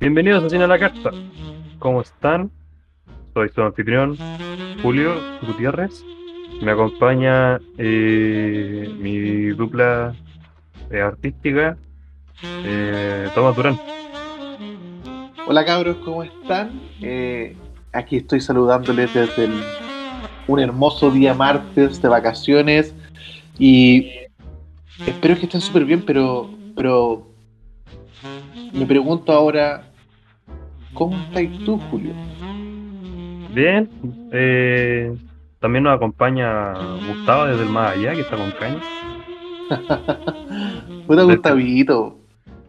Bienvenidos a Cine a la Carta. ¿Cómo están? Soy su anfitrión, Julio Gutiérrez. Me acompaña eh, mi dupla eh, artística, eh, Tomás Durán. Hola cabros, ¿cómo están? Aquí estoy saludándoles desde un hermoso día martes de vacaciones y espero que estén súper bien, pero, pero me pregunto ahora, ¿cómo estás tú, Julio? Bien. eh, también nos acompaña Gustavo desde el más allá, que está con caña. Puta Desde- Gustavito,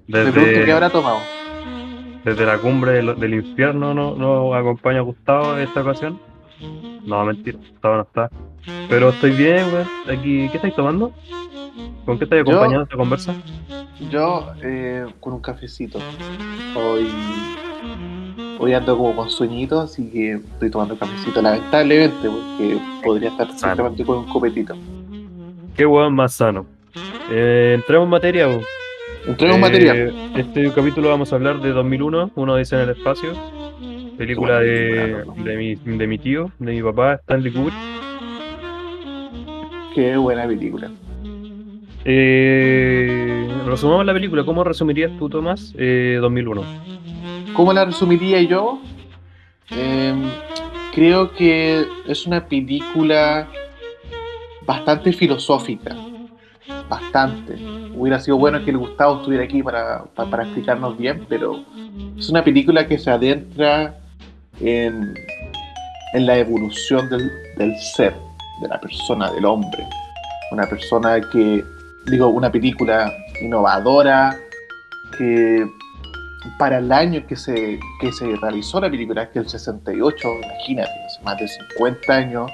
me pregunto qué habrá tomado. desde la cumbre del, del infierno no- acompaña Gustavo en esta ocasión. No, mentira, Gustavo no está. Pero estoy bien, weón. Aquí, ¿qué estáis tomando? ¿Con qué estáis acompañando esta conversa? Yo eh, con un cafecito. Hoy, hoy ando como con sueñito, así que estoy tomando cafecito lamentablemente, porque podría estar simplemente con un copetito. Qué weón más sano. Eh, entremos en materia, weón. Entremos en Eh, materia. Este capítulo vamos a hablar de 2001, Uno dice en el espacio, película de, de, mi, de mi tío, de mi papá, Stanley Kubrick. Qué buena película. Eh, resumamos la película, ¿cómo resumirías tú, Tomás, eh, 2001? ¿Cómo la resumiría yo? Eh, creo que es una película bastante filosófica. Bastante. Hubiera sido bueno que el Gustavo estuviera aquí para, pa- para explicarnos bien, pero es una película que se adentra en, en la evolución del, del ser, de la persona, del hombre. Una persona que, digo, una película innovadora, que para el año que se, que se realizó la película, que es el 68, imagínate, hace más de 50 años,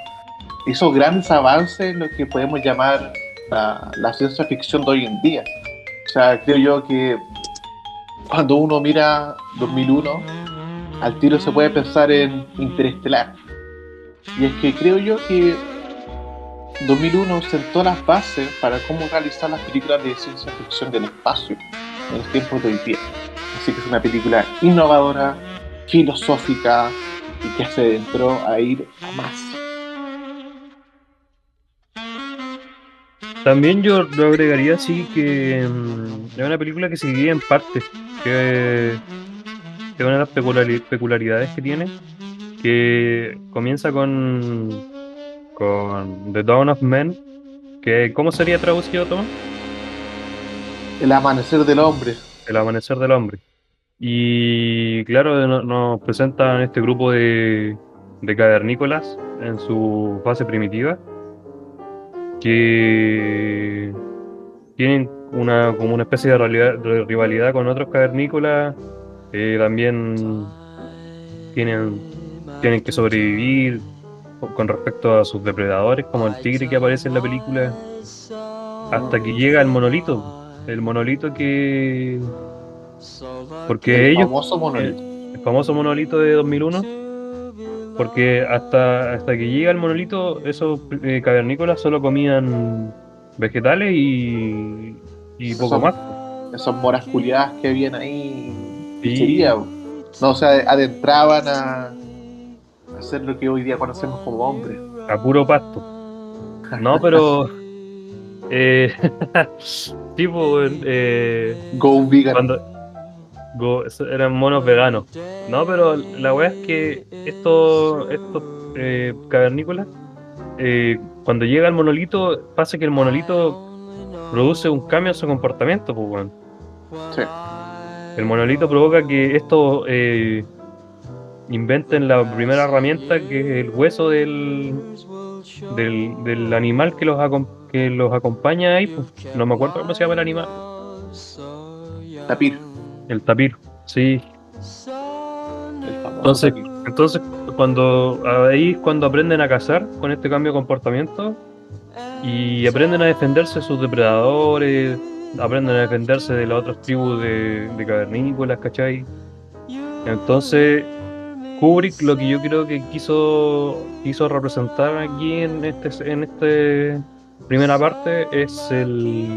hizo grandes avances en lo que podemos llamar la, la ciencia ficción de hoy en día. O sea, creo yo que cuando uno mira 2001, al tiro se puede pensar en Interestelar. Y es que creo yo que 2001 sentó las bases para cómo realizar las películas de ciencia ficción del espacio en los tiempos de hoy día. Así que es una película innovadora, filosófica y que se adentró a ir a más. También yo lo agregaría así que mm, es una película que se divide en partes, que, es una de las peculiaridades que tiene, que comienza con, con The Dawn of Men, que ¿cómo sería traducido, Tomás? El amanecer del hombre. El amanecer del hombre. Y claro, no- nos presentan este grupo de, de cavernícolas en su fase primitiva, que tienen una, como una especie de, rivalidad con otros cavernícolas, que también tienen, tienen que sobrevivir con respecto a sus depredadores, como el tigre que aparece en la película, hasta que llega el monolito. El monolito que... Porque el ellos famoso monolito. el famoso monolito de 2001 porque hasta hasta que llega el monolito esos eh, cavernícolas solo comían vegetales y y poco más Esas moras culiadas que habían ahí. Sí. No, o sea, adentraban a hacer lo que hoy día conocemos como hombres. a puro pasto no pero eh, tipo eh, Go vegan. cuando go- eran monos veganos no pero la weá es que estos estos eh, cavernícolas eh, cuando llega el monolito pasa que el monolito produce un cambio en su comportamiento pues weón. Sí. El monolito provoca que estos eh, inventen la primera herramienta que es el hueso del, del, del animal que los, que los acompaña ahí. pues. No me acuerdo cómo se llama el animal. Tapir. El tapir. Sí. Entonces, tapir. entonces cuando ahí es cuando aprenden a cazar con este cambio de comportamiento y aprenden a defenderse de sus depredadores, aprenden a defenderse de las otras tribus de, de cavernícolas, ¿cachai? Entonces, Kubrick lo que yo creo que quiso, quiso representar aquí en este en este primera parte es el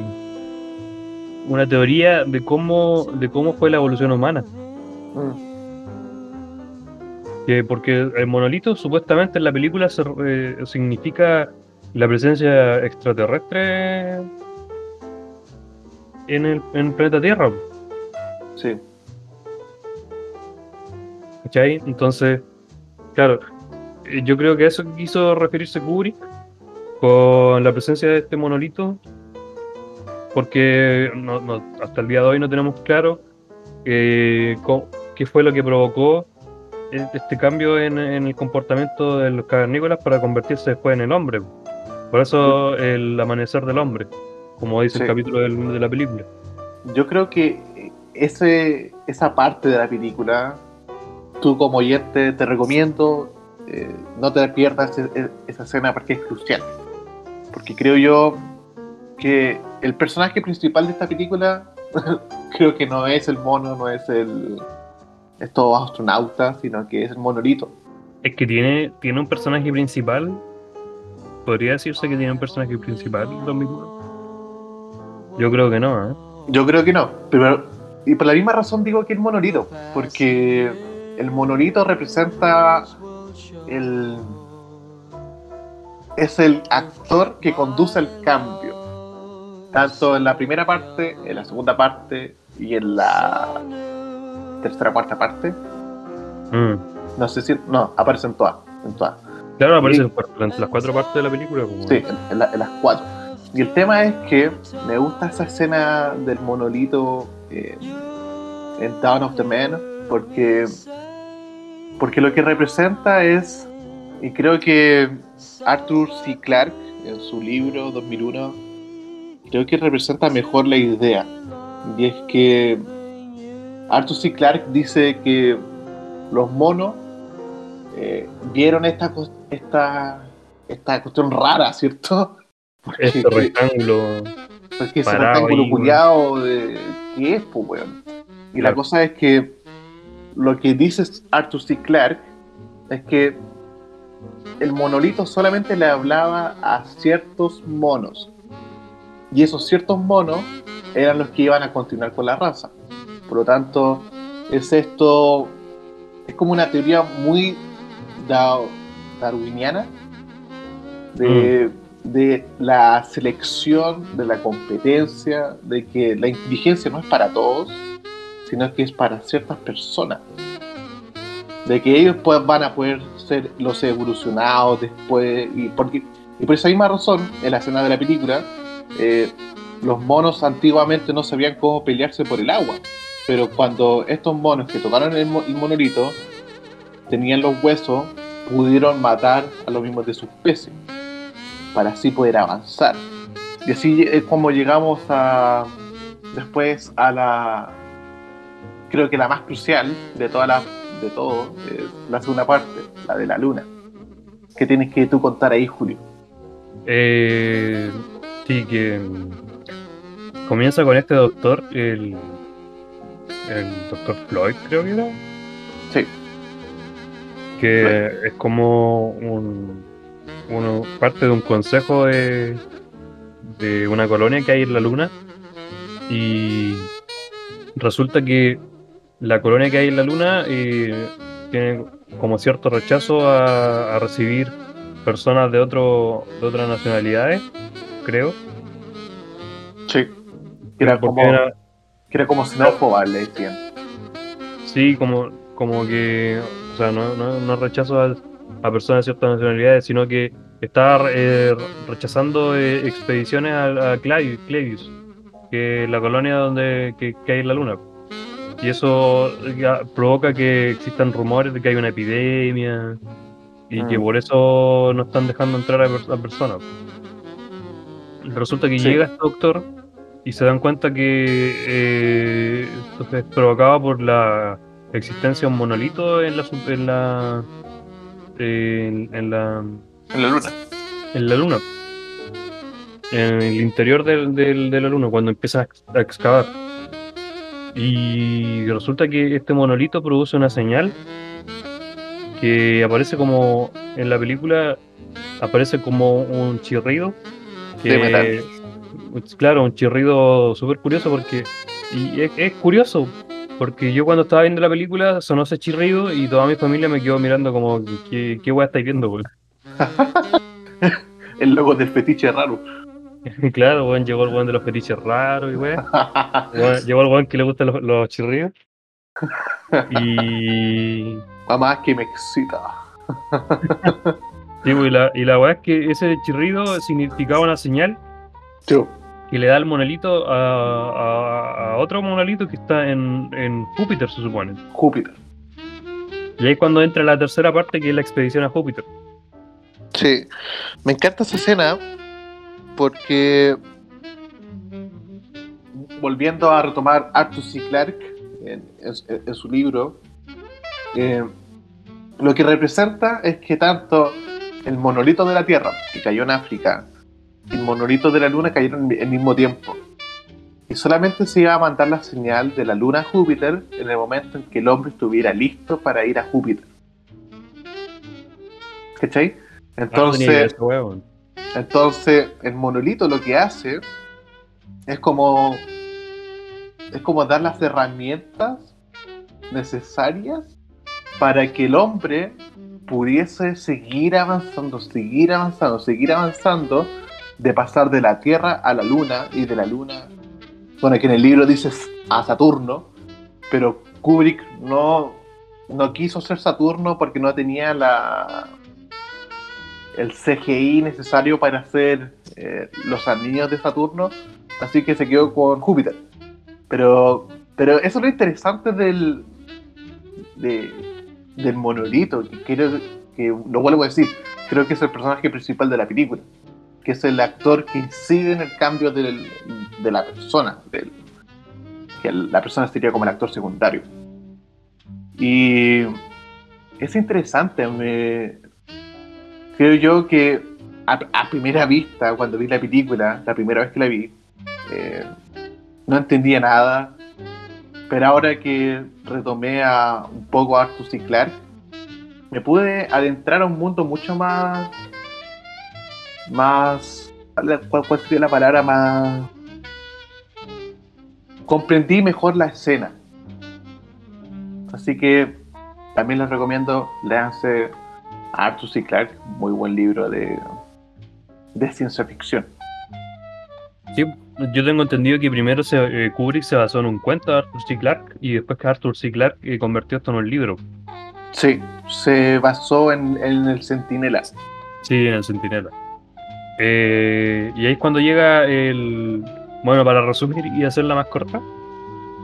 una teoría de cómo, de cómo fue la evolución humana. Mm. Que porque el monolito supuestamente en la película se- eh, significa la presencia extraterrestre en el, en el planeta Tierra. Sí. ¿Cachai? Entonces, claro, eh, yo creo que a eso quiso referirse Kubrick con la presencia de este monolito, porque no- no- hasta el día de hoy no tenemos claro eh, qué fue lo que provocó e- este cambio en, en el comportamiento de los cavernícolas para convertirse después en el hombre. Por eso el amanecer del hombre, como dice Sí. el capítulo del- de la película. Yo creo que ese, esa parte de la película, tú como oyente te recomiendo, eh, no te pierdas e- e- esa escena porque es crucial. Porque creo yo que el personaje principal de esta película creo que no es el mono, no es el estos astronautas, sino que es el monolito. Es que tiene, tiene un personaje principal. Podría decirse que tiene un personaje principal lo mismo. Yo creo que no, ¿eh? Yo creo que no, pero y por la misma razón digo que el monolito, porque el monolito representa el es el actor que conduce el cambio, tanto en la primera parte, en la segunda parte y en la tercera cuarta parte. Mm. No sé si no aparecen todas, en todas. Claro, aparece Sí. en las cuatro partes de la película. como- Sí, en, la- en las cuatro. Y el tema es que me gusta esa escena del monolito eh, en Town of the Men porque, porque lo que representa es, y creo que Arthur C. Clarke en su libro 2001, creo que representa mejor la idea. Y es que Arthur C. Clarke dice que los monos eh, vieron esta, esta, esta cuestión rara, ¿cierto? Porque, Este rectángulo. porque ese rectángulo culiado de ¿qué es, pues, weón? Y la Claro. cosa es que lo que dice Arthur C. Clarke es que el monolito solamente le hablaba a ciertos monos. Y esos ciertos monos eran los que iban a continuar con la raza. Por lo tanto, es esto, es como una teoría muy da- darwiniana de, de la selección, de la competencia, de que la inteligencia no es para todos, sino que es para ciertas personas. De que ellos pues, van a poder ser los evolucionados después, y, porque, y por esa misma razón, en la escena de la película, eh, los monos antiguamente no sabían cómo pelearse por el agua. Pero cuando estos monos que tocaron el, mo- el monolito tenían los huesos, pudieron matar a los mismos de su especie para así poder avanzar. Y así es como llegamos a después a la creo que la más crucial de toda la de todo es la segunda parte, la de la luna. ¿Qué tienes que tú contar ahí, Julio? Eh, sí, que mm, comienza con este doctor, el, el doctor Floyd, creo que era. Sí. Que es como un, uno, parte de un consejo de, de una colonia que hay en la luna. Y resulta que la colonia que hay en la luna eh, tiene como cierto rechazo a, a recibir personas de otro de otras nacionalidades, creo. Sí. Que era como, era- era como xenófoba, le decían. sí, como, como que, o sea, no, no, no rechazo a, a personas de ciertas nacionalidades, sino que estaba eh, rechazando eh, expediciones a, a Clavius, Clavius, que es la colonia donde que, que hay en la luna. Y eso provoca que existan rumores de que hay una epidemia y que Mm. por eso no están dejando entrar a, per- a personas. Resulta que Sí. llega este doctor y se dan cuenta que eh, esto es provocado por la existencia de un monolito en la en la en, en la En la luna. en la luna en el interior del, del- de la luna cuando empieza a ex- a excavar y resulta que este monolito produce una señal que aparece como en la película aparece como un chirrido De metal. claro, un chirrido súper curioso porque. Y es, es curioso, porque yo cuando estaba viendo la película sonó ese chirrido y toda mi familia me quedó mirando como, ¿qué, qué weá estáis viendo, weón? El logo del fetiche raro. claro, weón, llegó el weón de los fetiches raros y weón. Llegó el weón que le gustan los, los chirridos. Y. Mamá que me excita. Sí, pues, y la, y la weá es que ese chirrido significaba una señal Yo. que le da el monolito a, a- a otro monolito que está en, en Júpiter, se supone. Júpiter. Y ahí es cuando entra la tercera parte, que es la expedición a Júpiter. Sí, me encanta esa escena porque volviendo a retomar Arthur C. Clarke en, en- en su libro, eh, lo que representa es que tanto el monolito de la Tierra, que cayó en África, y el monolito de la Luna cayeron al mismo tiempo. Y solamente se iba a mandar la señal de la Luna a Júpiter en el momento en que el hombre estuviera listo para ir a Júpiter. ¿Cachai? Ah, Entonces. Entonces, el monolito lo que hace es como es como dar las herramientas necesarias para que el hombre pudiese seguir avanzando, seguir avanzando, seguir avanzando, de pasar de la Tierra a la Luna y de la Luna, bueno, que en el libro dices a Saturno, pero Kubrick no, no quiso ser Saturno porque no tenía la el CGI necesario para hacer eh, los anillos de Saturno, así que se quedó con Júpiter. Pero, pero eso es lo interesante del, de- del monolito, que creo que, lo vuelvo a decir, creo que es el personaje principal de la película, que es el actor que incide en el cambio de la persona, que la persona sería como el actor secundario. Y es interesante, me, creo yo que a, primera vista, cuando vi la película, la primera vez que la vi, eh, no entendía nada, pero ahora que retomé a un poco a Arthur C. Clarke, me pude adentrar a un mundo mucho más, más, ¿cuál, cuál sería la palabra más? Comprendí mejor la escena. Así que también les recomiendo, léanse a Arthur C. Clarke, muy buen libro de, de ciencia ficción. Sí, yo tengo entendido que primero se, eh, Kubrick se basó en un cuento de Arthur C. Clarke y después que Arthur C. Clarke eh, convirtió esto en un libro. Sí, se basó en, en el Centinela. Sí, en el Centinela. Eh, y ahí es cuando llega el. Bueno, para resumir y hacerla más corta,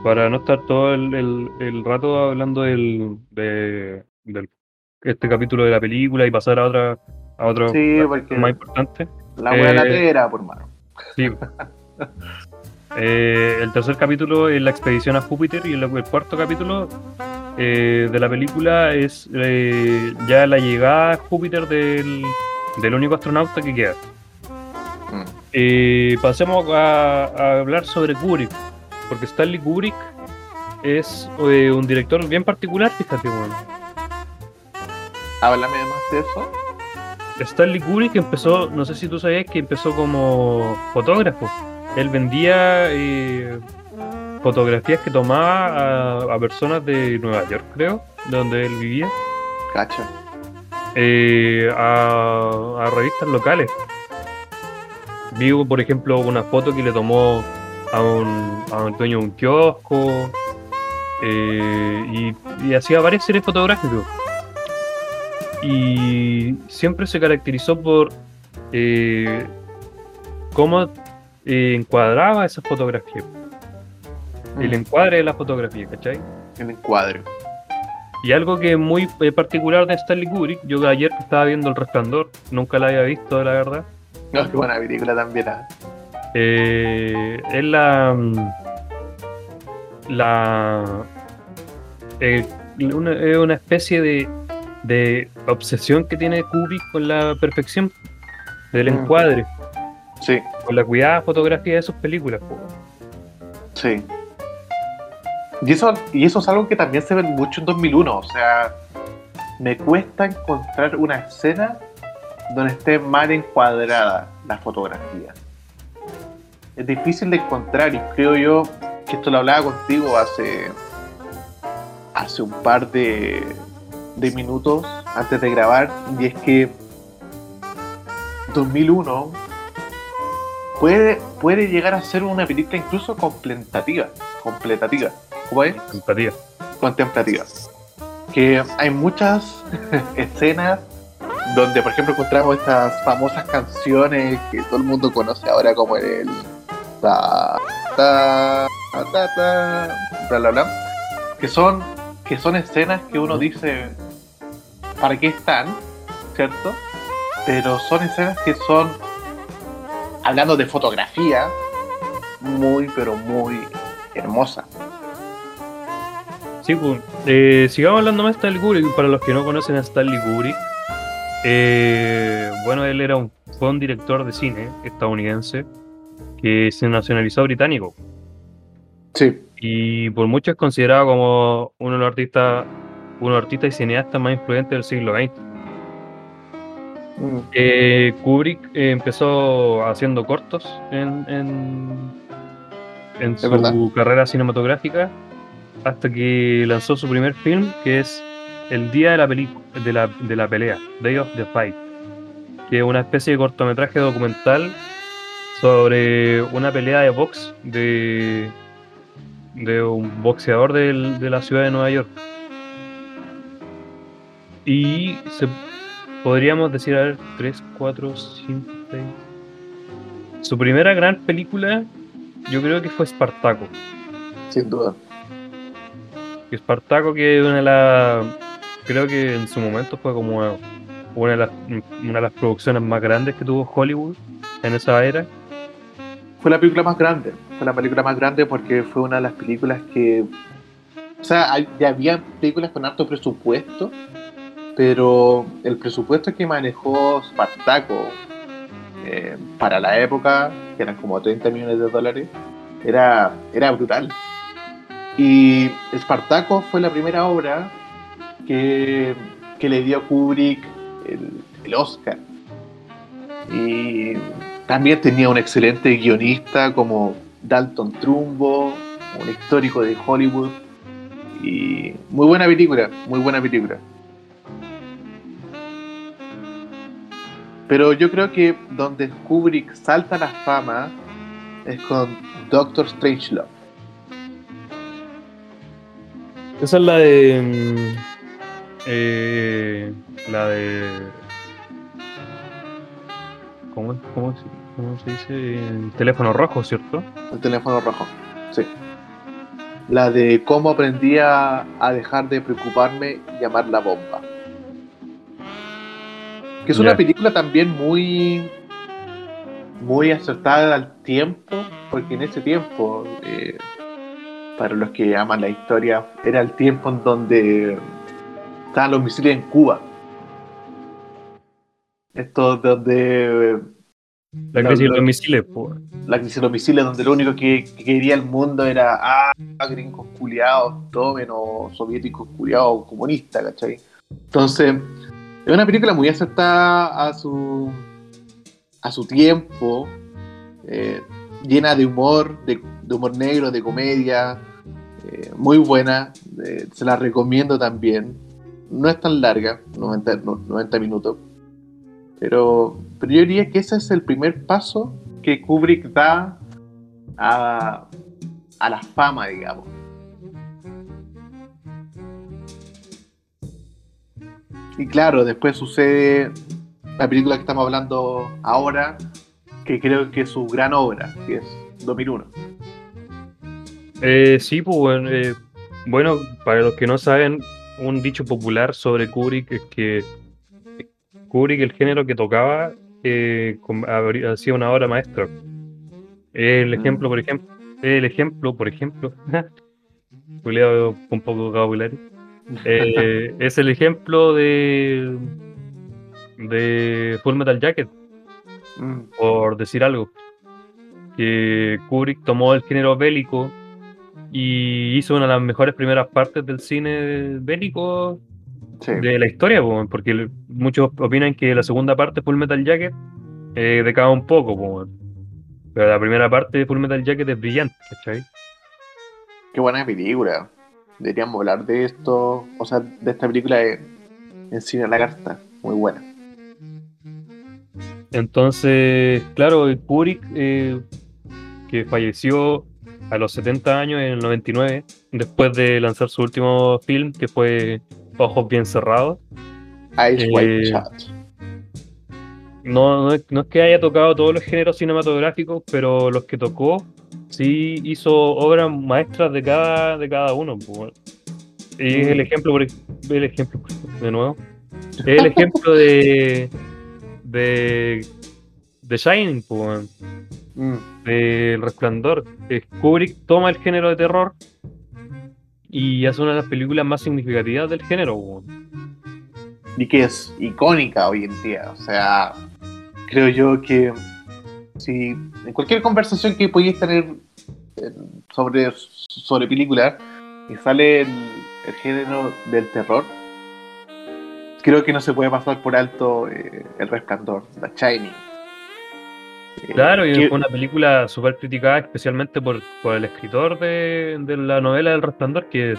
para no estar todo el, el- el rato hablando del, de, del- este capítulo de la película y pasar a otra a otro Sí, más importante. La buena Eh, latera, por mano. Sí. Eh, el tercer capítulo es la expedición a Júpiter y el, el cuarto capítulo eh, de la película es eh, ya la llegada a Júpiter del, del único astronauta que queda. Mm. Pasemos a, a hablar sobre Kubrick, porque Stanley Kubrick es un director bien particular, fíjate, weón. Háblame más de eso. Stanley Kubrick empezó, no sé si tú sabías que empezó como fotógrafo. Él vendía eh, fotografías que tomaba a, a personas de Nueva York, creo, de donde él vivía, Cacha. eh, a, a revistas locales. Vi, por ejemplo, una foto que le tomó a un, a un dueño de un kiosco eh, y, y hacía varias series fotográficas. Y siempre se caracterizó por eh, cómo eh, encuadraba esas fotografías, el Mm, encuadre de la fotografía, ¿cachai? El encuadre. Y algo que es muy eh, particular de Stanley Kubrick, yo ayer estaba viendo El Resplandor, nunca la había visto, la verdad, No, qué buena película también. ah. eh, es la. mm, La. eh, una, es una especie de, de obsesión que tiene Kubrick con la perfección del Mm. encuadre, Sí, con la cuidada fotografía de sus películas. po. sí. Y eso, y eso es algo que también se ve mucho en 2001. O sea, me cuesta encontrar una escena donde esté mal encuadrada la fotografía. es difícil de encontrar y creo yo que esto lo hablaba contigo hace, hace un par de, de minutos antes de grabar y es que 2001 puede, puede llegar a ser una película incluso completativa, completativa, ¿cómo es? Contemplativa. Contemplativa. Que hay muchas escenas donde, por ejemplo, encontramos estas famosas canciones que todo el mundo conoce ahora como el ta ta ta ta bla bla bla, que son que son escenas que uno dice para qué están, ¿cierto? Pero son escenas que son hablando de fotografía muy pero muy hermosa. Sí, pues, eh, sigamos hablando más de Stanley Kubrick. Para los que no conocen a Stanley Kubrick, eh, bueno, él era un, fue un director de cine estadounidense que se nacionalizó británico Sí. Y por muchos es considerado como uno de los artistas, uno de los artistas y cineastas más influyentes del siglo XX. Mm. Eh, Kubrick eh, empezó haciendo cortos en, en, en su verdad. carrera cinematográfica hasta que lanzó su primer film que es El día de la, de la, de la pelea, Day of the Fight, que es una especie de cortometraje documental sobre una pelea de box de, de un boxeador del- de la ciudad de Nueva York. Y se, podríamos decir, a ver, 3, 4, 5, 6. Su primera gran película, yo creo que fue Espartaco. Sin duda. Espartaco, que es una de las. Creo que en su momento fue como una de las, una de las producciones más grandes que tuvo Hollywood en esa era. Fue la película más grande. La película más grande porque fue una de las películas que. O sea, ya había películas con alto presupuesto, pero el presupuesto que manejó Spartaco eh, para la época, que eran como 30 millones de dólares, era, era brutal. Y Spartaco fue la primera obra que, que le dio Kubrick el, el Oscar. Y también tenía un excelente guionista como Dalton Trumbo, un histórico de Hollywood. Y muy buena película, muy buena película. Pero yo creo que donde Kubrick salta la fama es con Doctor Strangelove. Esa es la de. mm, eh, la de. ¿Cómo, cómo, se- cómo se dice? El teléfono rojo, ¿cierto? El teléfono rojo. Sí. La de cómo aprendí a, a dejar de preocuparme y llamar la bomba. Que es una película también muy. muy acertada al tiempo, porque en ese tiempo, eh, para los que aman la historia, era el tiempo en donde estaban los misiles en Cuba. Esto donde La crisis de los misiles, pues. la crisis de los misiles, donde lo único que, que quería el mundo era, ah, gringos culiados, tomen, o soviéticos culiados, comunistas, ¿cachai? Entonces, es una película muy acertada a su, a su tiempo, eh, llena de humor, de, de humor negro, de comedia, eh, muy buena, eh, se la recomiendo también. No es tan larga, 90, no- 90 minutos, pero, pero yo diría que ese es el primer paso que Kubrick da a, a la fama, digamos. Y claro, después sucede la película que estamos hablando ahora, que creo que es su gran obra, que es 2001. Eh, sí, pues bueno, eh, bueno, para los que no saben, un dicho popular sobre Kubrick es que Kubrick, el género que tocaba, eh, hacía una obra maestra. El ejemplo, por ejemplo, el ejemplo, por ejemplo, con poco vocabulario, eh, es el ejemplo de de Full Metal Jacket, Mm, por decir algo. Que Kubrick tomó el género bélico y hizo una de las mejores primeras partes del cine bélico sí. de la historia, po, porque muchos opinan que la segunda parte, Full Metal Jacket, eh, decae un poco. po. Pero la primera parte de Full Metal Jacket es brillante, ¿cachai? Qué buena película. Deberíamos hablar de esto, o sea, de esta película en, en Cine a la Carta. Muy buena. Entonces, claro, Kubrick, eh, que falleció a los 70 años en el 99, después de lanzar su último film, que fue Ojos Bien Cerrados. Ice White Eh, Chat. No, no, es, no es que haya tocado todos los géneros cinematográficos, pero los que tocó sí hizo obras maestras de cada, de cada uno. Y es el ejemplo, por, ej- el ejemplo, de nuevo, es el ejemplo de de, de Shining, pues, Mm, de El Resplandor. Kubrick toma el género de terror y hace una de las películas más significativas del género. Y que es icónica hoy en día. O sea, creo yo que si en cualquier conversación que podéis tener eh, sobre, sobre películas y sale el, el género del terror, creo que no se puede pasar por alto eh, el resplandor, The Shining. Eh, Claro, y fue una película súper criticada, especialmente por, por el escritor de, de la novela del Resplandor, que es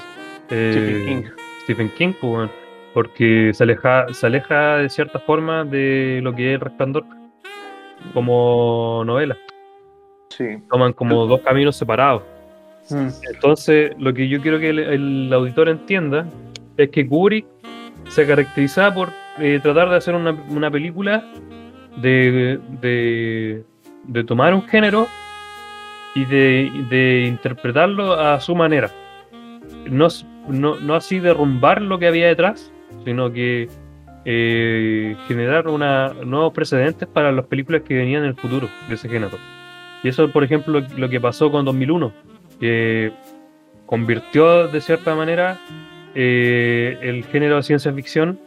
eh, Stephen King. Stephen King, pues, bueno, porque se aleja, se aleja de cierta forma de lo que es el Resplandor como novela. Sí. Toman como dos caminos separados. Mm, Entonces, lo que yo quiero que el, el auditor entienda es que Kubrick se caracterizaba por eh, tratar de hacer una, una película de, de, tomar un género y de, de interpretarlo a su manera. No, no, no así derrumbar lo que había detrás, sino que eh, generar nuevos precedentes para las películas que venían en el futuro de ese género. Y eso, por ejemplo, lo, lo que pasó con 2001 que convirtió de cierta manera eh, el género de ciencia ficción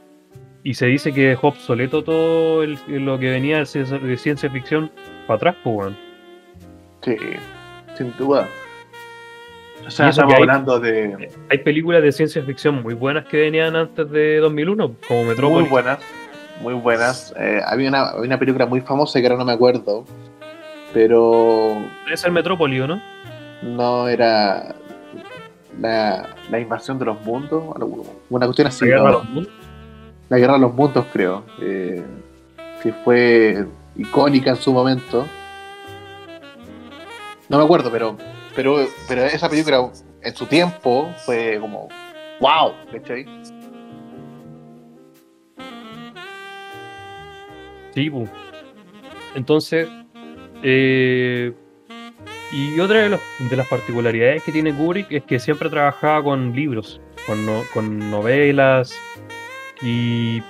y se dice que dejó obsoleto todo el- lo que venía de ciencia, de ciencia ficción para atrás, pues, sí, sin duda. O sea, estamos hay- hablando de Hay películas de ciencia ficción muy buenas que venían antes de 2001, como muy Metrópolis. buenas, muy buenas. Eh, había, una, había una película muy famosa que ahora no me acuerdo, pero Debe ser Metrópolis, ¿o ¿no? no era la, la invasión de los mundos, una cuestión así. La Guerra de los Mundos. La guerra de los mundos, creo, eh, que fue icónica en su momento. No me acuerdo, pero, pero, pero esa película en su tiempo fue como, wow, ¿cachai? Sí, pu. Entonces, eh, y otra de, de las particularidades que tiene Kubrick es que siempre trabajaba con libros, con, no- con novelas, y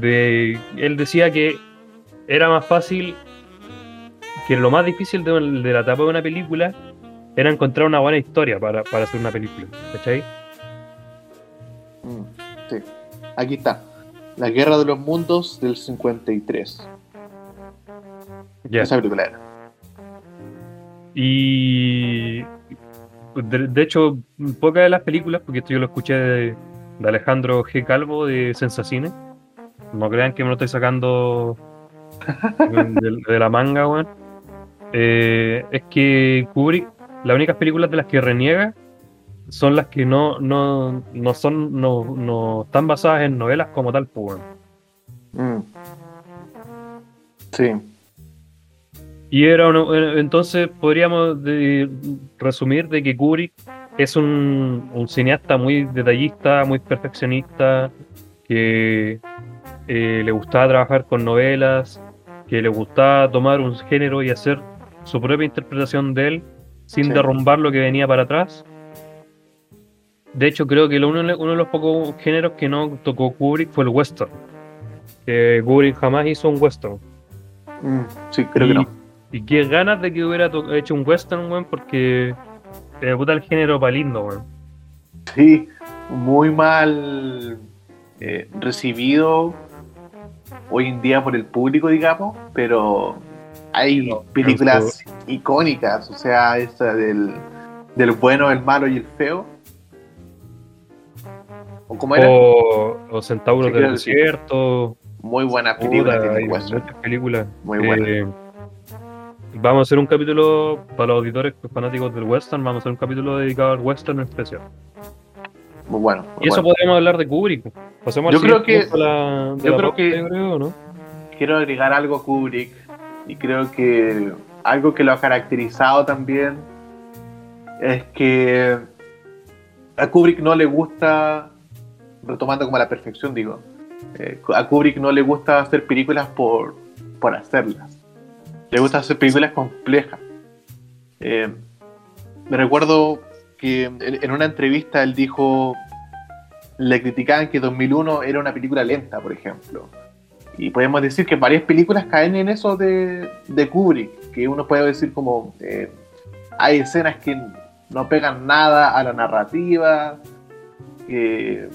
de- él decía que era más fácil, que lo más difícil de, de la etapa de una película era encontrar una buena historia para, para hacer una película, ¿cachai? Mm, sí. Aquí está. La guerra de los mundos del 53. Ya. Esa película era. Y de, de hecho, pocas de las películas, porque esto yo lo escuché de, de Alejandro G. Calvo de Sensacine. No crean que me lo estoy sacando de, de la manga, weón. Eh, es que Kubrick, las únicas películas de las que reniega son las que no, no, no son, no, no están basadas en novelas como tal, pues, weón. Mm. Sí. Y era uno- eh, entonces podríamos de- resumir de que Kubrick es un, un cineasta muy detallista, muy perfeccionista, que eh, le gustaba trabajar con novelas, que le gustaba tomar un género y hacer su propia interpretación de él sin Sí. derrumbar lo que venía para atrás. De hecho, creo que lo- uno, uno de los pocos géneros que no tocó Kubrick fue el western. Que Kubrick jamás hizo un western. Mm, sí, creo y, que no. Y qué ganas de que hubiera hecho un western, weón, porque eh, puta el género para lindo, weón. Sí, muy mal eh, recibido hoy en día por el público, digamos, pero hay No, películas icónicas, o sea, esta del, del bueno, el malo y el feo. ¿O cómo era? O, o Centauros del. Desierto. Muy buena película muchas películas. Muy buena. Eh, Vamos a hacer un capítulo para los auditores fanáticos del western, vamos a hacer un capítulo dedicado al western en especial. Muy bueno. muy Y eso bueno. podríamos hablar de Kubrick. Pasemos Yo creo que- la- yo creo que- yo creo, ¿no? Quiero agregar algo a Kubrick y creo que algo que lo ha caracterizado también es que a Kubrick no le gusta, retomando como a la perfección digo, eh, a Kubrick no le gusta hacer películas por, por hacerlas. Le gusta hacer películas complejas. Eh, me recuerdo que en, una entrevista él dijo, le criticaban que 2001 era una película lenta, por ejemplo. Y podemos decir que varias películas caen en eso de, de Kubrick, que uno puede decir como eh, hay escenas que no pegan nada a la narrativa, que,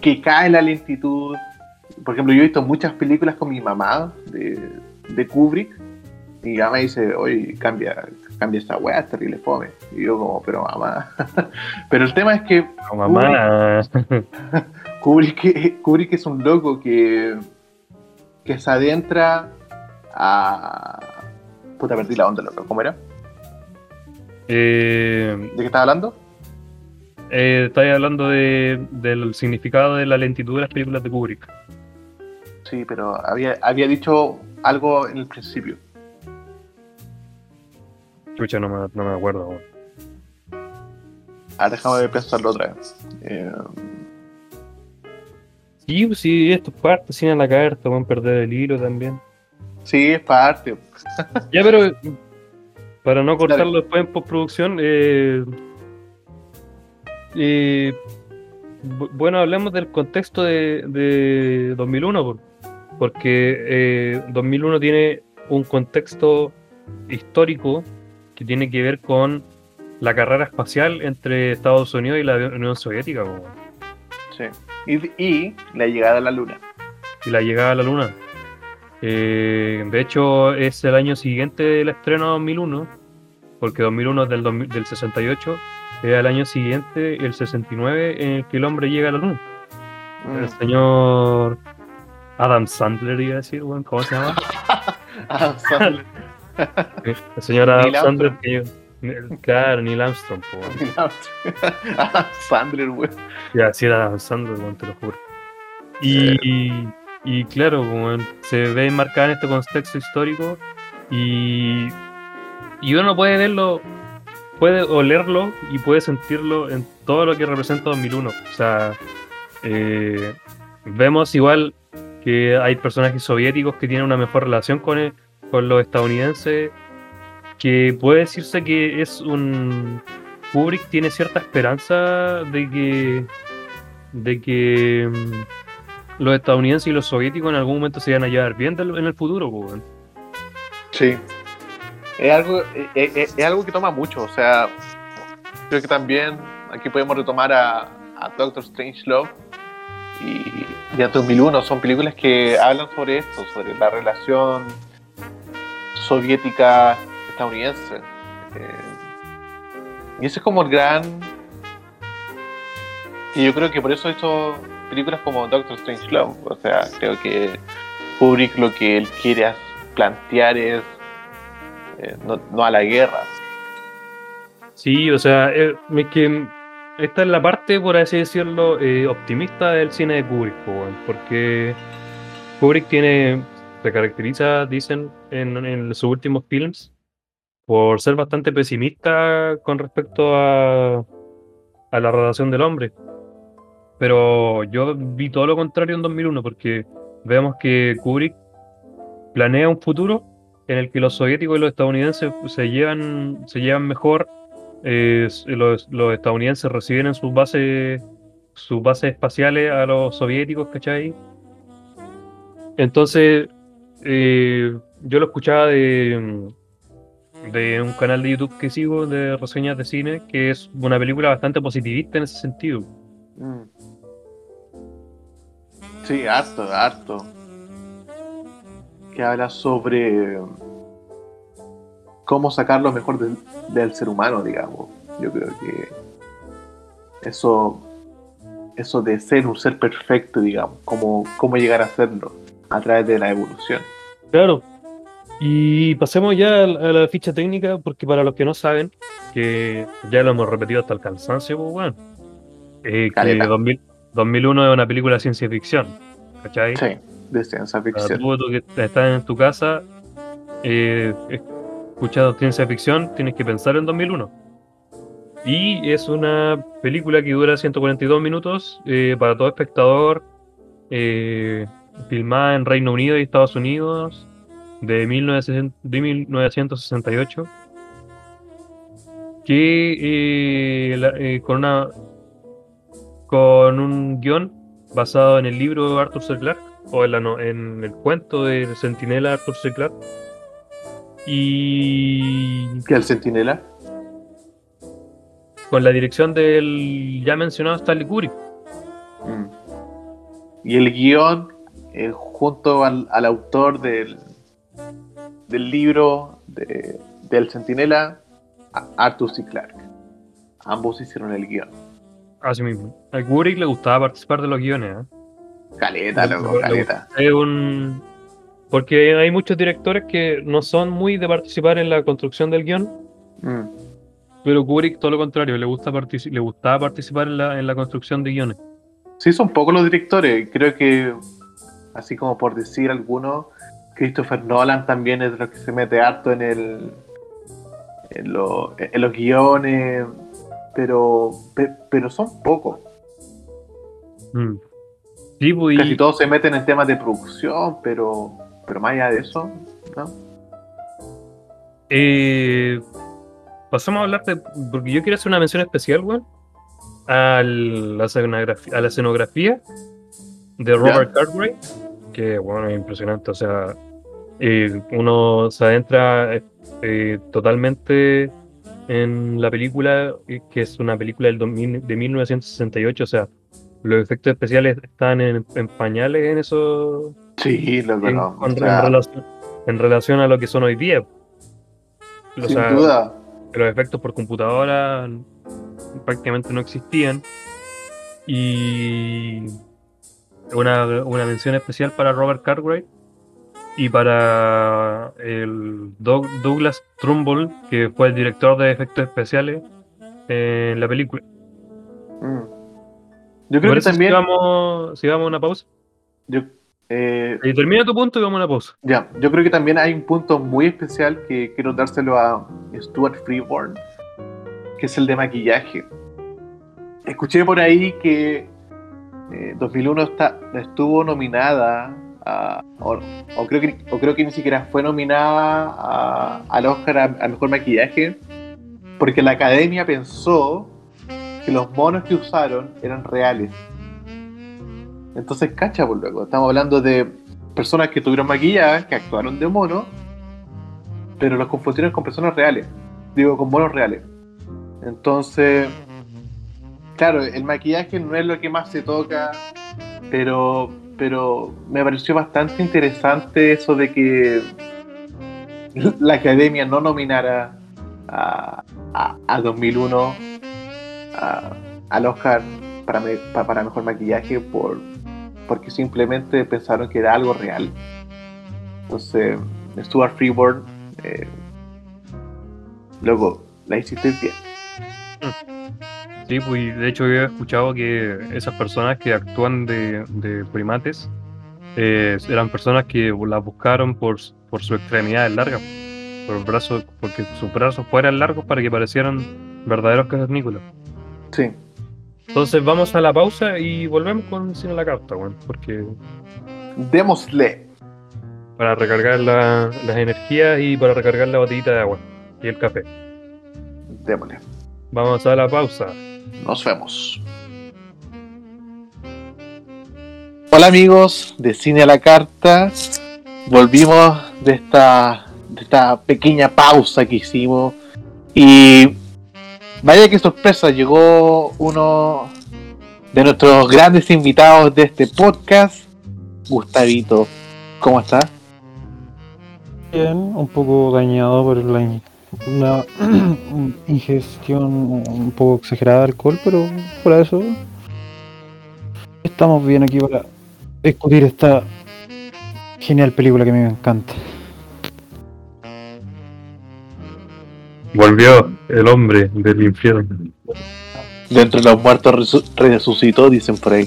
que cae la lentitud. Por ejemplo, yo he visto muchas películas con mi mamá de, de Kubrick y ella me dice, oye, cambia, cambia esa weá, es terrible fome. Y yo como, pero mamá. pero el tema es que No, mamá. Kubrick, Kubrick es un loco que, que se adentra a... Puta, perdí la onda, loco. ¿Cómo era? eh, ¿De qué estaba hablando? eh, hablando de, del significado de la lentitud de las películas de Kubrick. Sí, pero había, había dicho algo en el principio. Chucha, no me, no me acuerdo. Ah, déjame pensarlo otra vez. Eh, Sí, pues sí, esto es parte, sin a la carta, van a perder el hilo también. sí, es parte. Ya, pero para no cortarlo Dale. después en postproducción, eh, eh, bu- bueno, hablemos del contexto de, de 2001, por- porque eh, 2001 tiene un contexto histórico que tiene que ver con la carrera espacial entre Estados Unidos y la Unión Soviética, Sí. Y, y la llegada a la luna. y la llegada a la Luna. Eh, de hecho, es el año siguiente del estreno de 2001, porque 2001 es del, 2000 del 68, es el año siguiente, el 69, en el que el hombre llega a la Luna. Mm. El señor Adam Sandler, iba a decir, ¿cómo se llama? Ah, Sandler. El señor Adam Neil Sandler, Armstrong. que claro, Neil Armstrong, po, weón. Ah, Sandler, güey. Ya, sí era Adam Sandler, weón, te lo juro. Y, y claro, weón, se ve enmarcada en este contexto histórico y, y uno puede verlo, puede olerlo y puede sentirlo en todo lo que representa 2001. O sea, eh, vemos igual que hay personajes soviéticos que tienen una mejor relación con, el- con los estadounidenses, que puede decirse que es un... Kubrick tiene cierta esperanza de que de que mm, los estadounidenses y los soviéticos en algún momento se van a llevar bien en el futuro. Sí. Es algo, es, es- es algo que toma mucho, o sea, creo que también aquí podemos retomar a, a Doctor Strangelove y, y a 2001, son películas que hablan sobre esto, sobre la relación soviética-estadounidense. Eh, y ese es como el gran... Y yo creo que por eso hizo películas como Doctor Strangelove, o sea, creo que Kubrick lo que él quiere plantear es eh, no, a la guerra. Sí, o sea, eh, que esta es la parte, por así decirlo, optimista del cine de Kubrick, porque Kubrick tiene, se caracteriza, dicen, en, en sus últimos films, por ser bastante pesimista con respecto a, a la relación del hombre. Pero yo vi todo lo contrario en 2001, porque vemos que Kubrick planea un futuro en el que los soviéticos y los estadounidenses se llevan, se llevan mejor. eh, los, los estadounidenses reciben en sus bases sus bases espaciales a los soviéticos, ¿cachai? Entonces, eh, yo lo escuchaba de, de un canal de YouTube que sigo de reseñas de cine, que es una película bastante positivista en ese sentido. Mm. Sí, harto, harto. Que habla sobre cómo sacar lo mejor del, del ser humano, digamos. Yo creo que eso, eso de ser un ser perfecto, digamos, cómo, cómo llegar a serlo a través de la evolución. Claro. Y pasemos ya a la, ficha técnica, porque para los que no saben, que ya lo hemos repetido hasta el cansancio, pues bueno, eh, que Caleta. 2000 2001 es una película de ciencia ficción, ¿cachai? Sí, de ciencia ficción. tú, tú que estás en tu casa, eh, escuchando ciencia ficción, tienes que pensar en 2001. Y es una película que dura 142 minutos eh, para todo espectador, eh, filmada en Reino Unido y Estados Unidos de, 1960 de 1968, que eh, la- eh, con, una, con un guion basado en el libro de Arthur C. Clarke o en, la no- en el cuento del centinela Arthur C. Clarke. Y ¿Que el centinela? con la dirección del ya mencionado Stanley Kubrick. Mm. Y el guion, eh, junto al, al autor del, del libro de, del Centinela, Arthur C. Clarke. Ambos hicieron el guion. Así mismo. A Kubrick le gustaba participar de los guiones. ¿eh? Caleta, loco, Le- le caleta. Es un. Porque hay muchos directores que no son muy de participar en la construcción del guion, Mm. pero Kubrick todo lo contrario, le gusta le gustaba participar en la, en la construcción de guiones. Sí, son pocos los directores. Creo que, así como por decir algunos, Christopher Nolan también es de los que se mete harto en el en, lo- en los guiones, pero pe- pero son pocos. Mm. Sí, pues, Casi todos se meten en temas de producción, pero pero más allá de eso, ¿no? Eh, pasamos a hablar de. Porque yo quiero hacer una mención especial, weón. A la escenografía, a la escenografía de Robert Cartwright. Que, bueno, es impresionante. O sea, eh, uno se adentra eh, totalmente en la película, que es una película del 2000 de 1968. O sea, los efectos especiales están en, en pañales en eso. Sí, lo En, sea, en relación, en relación a lo que son hoy día. O sin sea, duda. los efectos por computadora prácticamente no existían. Y una, una mención especial para Robert Cartwright y para el Doug- Douglas Trumbull, que fue el director de efectos especiales en la película. Mm. Yo ¿Te creo que también. Si vamos, si vamos a una pausa. yo- eh, Y termina tu punto y vamos a una pausa. Ya, yo creo que también hay un punto muy especial que quiero dárselo a Stuart Freeborn, que es el de maquillaje. Escuché por ahí que eh, 2001 está, estuvo nominada a, o, creo que, o creo que ni siquiera fue nominada al Oscar a, a Mejor Maquillaje, porque la academia pensó que los monos que usaron eran reales. Entonces, cacha, por luego. Estamos hablando de personas que tuvieron maquillaje, que actuaron de mono, pero los confundieron con personas reales. Digo, con monos reales. Entonces, claro, el maquillaje no es lo que más se toca, pero, pero me pareció bastante interesante eso de que la academia no nominara a, a, a 2001 a- al Oscar para, me- pa- para mejor maquillaje por, porque simplemente pensaron que era algo real. Entonces, Stuart Freeborn, eh, luego la hiciste bien. Sí, pues y de hecho yo he escuchado que esas personas que actúan de, de primates eh, eran personas que las buscaron por, por sus extremidades largas, por brazos, porque sus brazos fueran largos para que parecieran verdaderos cavernícolas. Sí, Entonces vamos a la pausa y volvemos con a la Carta, weón, porque démosle. para recargar la- las energías y para recargar la botellita de agua y el café. Démosle. Vamos a la pausa. Nos vemos. Hola amigos de Cine a la Carta. Volvimos de esta, de esta pequeña pausa que hicimos. Y vaya que sorpresa, llegó uno de nuestros grandes invitados de este podcast, Gustavito. ¿Cómo estás? Bien, un poco dañado por la una ingestión un poco exagerada de alcohol, pero fuera de eso estamos bien aquí para discutir esta genial película que a mí me encanta. Volvió el hombre del infierno. De entre los muertos resu- resucitó, dicen por ahí.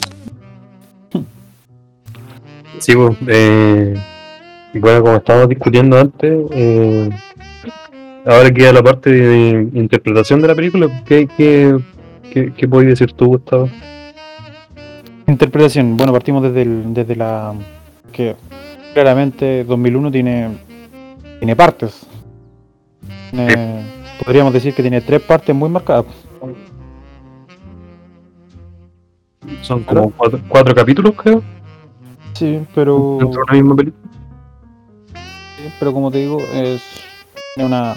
Sí, pues, eh, bueno, como estábamos discutiendo antes, eh, ahora queda la parte de interpretación de la película. ¿Qué, qué, qué, qué podías decir tú, Gustavo? Interpretación. Bueno, partimos desde, el- desde la. que claramente 2001 tiene. tiene partes. Tiene- podríamos decir que tiene tres partes muy marcadas. Son como cuatro, cuatro capítulos, creo, Sí, pero. dentro de una misma película. Sí, pero como te digo, es una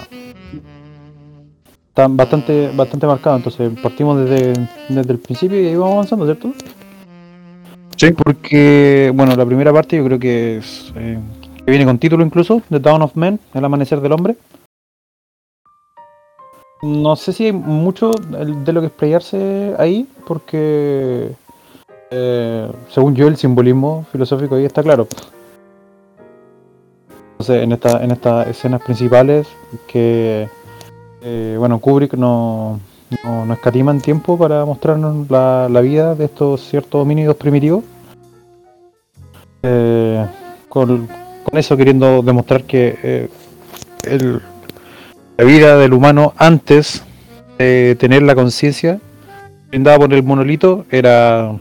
está bastante bastante marcado, entonces partimos desde, desde el principio y ahí vamos avanzando, ¿cierto? Sí. Porque, bueno, la primera parte yo creo que es eh, que viene con título incluso, The Dawn of Men, El amanecer del hombre. No sé si hay mucho de lo que explayarse ahí, porque eh, según yo el simbolismo filosófico ahí está claro. Entonces, en, esta, en estas escenas principales, que eh, bueno, Kubrick no, no, escatima en tiempo para mostrarnos la, vida de estos ciertos homínidos primitivos. Eh, con, eso queriendo demostrar que eh, la vida del humano antes de tener la conciencia brindada por el monolito era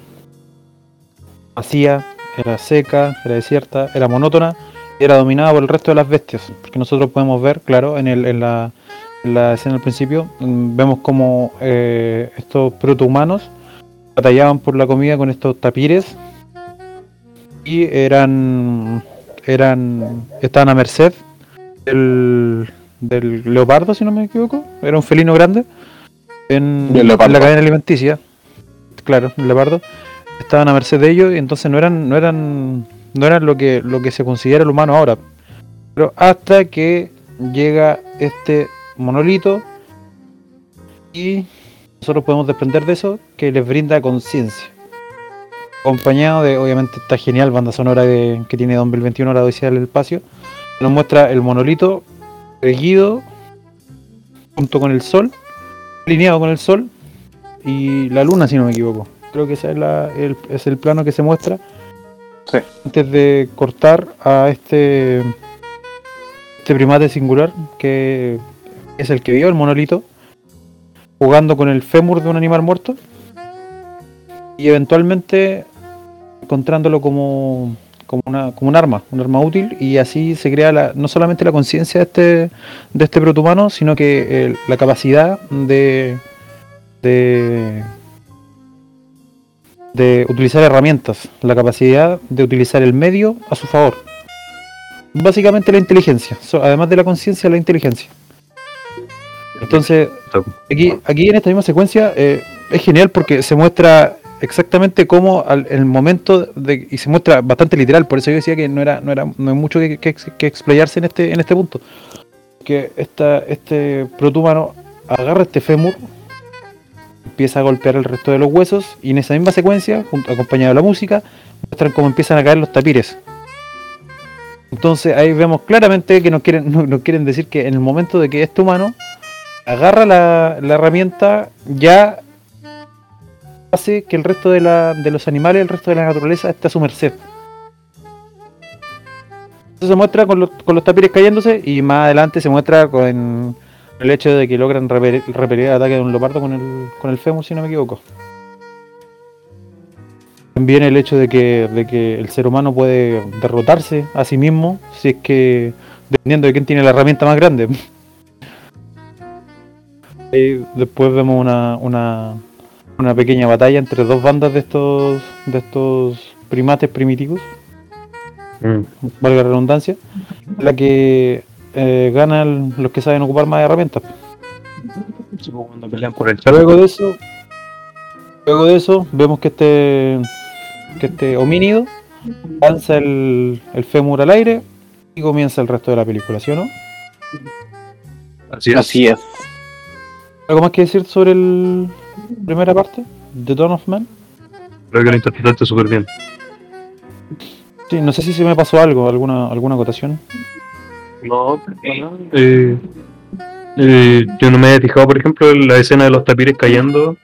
vacía, era seca, era desierta, era monótona era dominada por el resto de las bestias. Porque nosotros podemos ver, claro, en, el, en, la, en la escena al principio, mm, vemos como eh, estos protohumanos batallaban por la comida con estos tapires y eran eran estaban a merced del, del leopardo si no me equivoco era un felino grande en, la cadena alimenticia claro el leopardo estaban a merced de ellos y entonces no eran no eran no eran lo que lo que se considera el humano ahora. Pero hasta que llega este monolito y nosotros podemos desprender de eso que les brinda conciencia. Acompañado de obviamente esta genial banda sonora que tiene 2021 la Odisea del Espacio nos muestra el monolito erguido junto con el sol alineado con el sol y la luna si no me equivoco. Creo que ese es, la- es el plano que se muestra Antes de cortar a este este primate singular que es el que vio el monolito jugando con el fémur de un animal muerto y eventualmente encontrándolo como, como, una, como un arma, un arma útil y así se crea la, no solamente la conciencia de este, de este protohumano, sino que eh, la capacidad de de utilizar herramientas, la capacidad de utilizar el medio a su favor. Básicamente la inteligencia, además de la conciencia, la inteligencia. Entonces, aquí, aquí en esta misma secuencia eh, es genial porque se muestra exactamente cómo al el momento de, y se muestra bastante literal, por eso yo decía que no era, no era, no hay mucho que, que, explayarse en este, en este punto. Que esta, este protumano agarra este fémur, empieza a golpear el resto de los huesos, y en esa misma secuencia, acompañado de la música, muestran cómo empiezan a caer los tapires. Entonces ahí vemos claramente que nos quieren, nos quieren decir que en el momento de que este humano agarra la, la herramienta, ya hace que el resto de, la, de los animales, el resto de la naturaleza esté a su merced. Eso se muestra con los, con los tapires cayéndose y más adelante se muestra con el hecho de que logran repeler, repeler el ataque de un leopardo con el, con el fémur, si no me equivoco. También el hecho de que, de que el ser humano puede derrotarse a sí mismo si es que, dependiendo de quién tiene la herramienta más grande. Y después vemos una, una, una pequeña batalla entre dos bandas de estos de estos primates primitivos, Mm. valga la redundancia, en la que eh, ganan los que saben ocupar más herramientas. Sí, pues, Cuando pelean por el chaleco. Luego de eso, luego de eso vemos que este que este homínido lanza el, el fémur al aire y comienza el resto de la película, ¿sí o no? Así es. Así es. ¿Algo más que decir sobre el primera parte? The Dawn of Man. Creo que lo interpretaste súper bien. Sí, no sé si se me pasó algo, alguna alguna acotación. No, eh, Eh, yo no me he fijado, por ejemplo, en la escena de los tapires cayendo,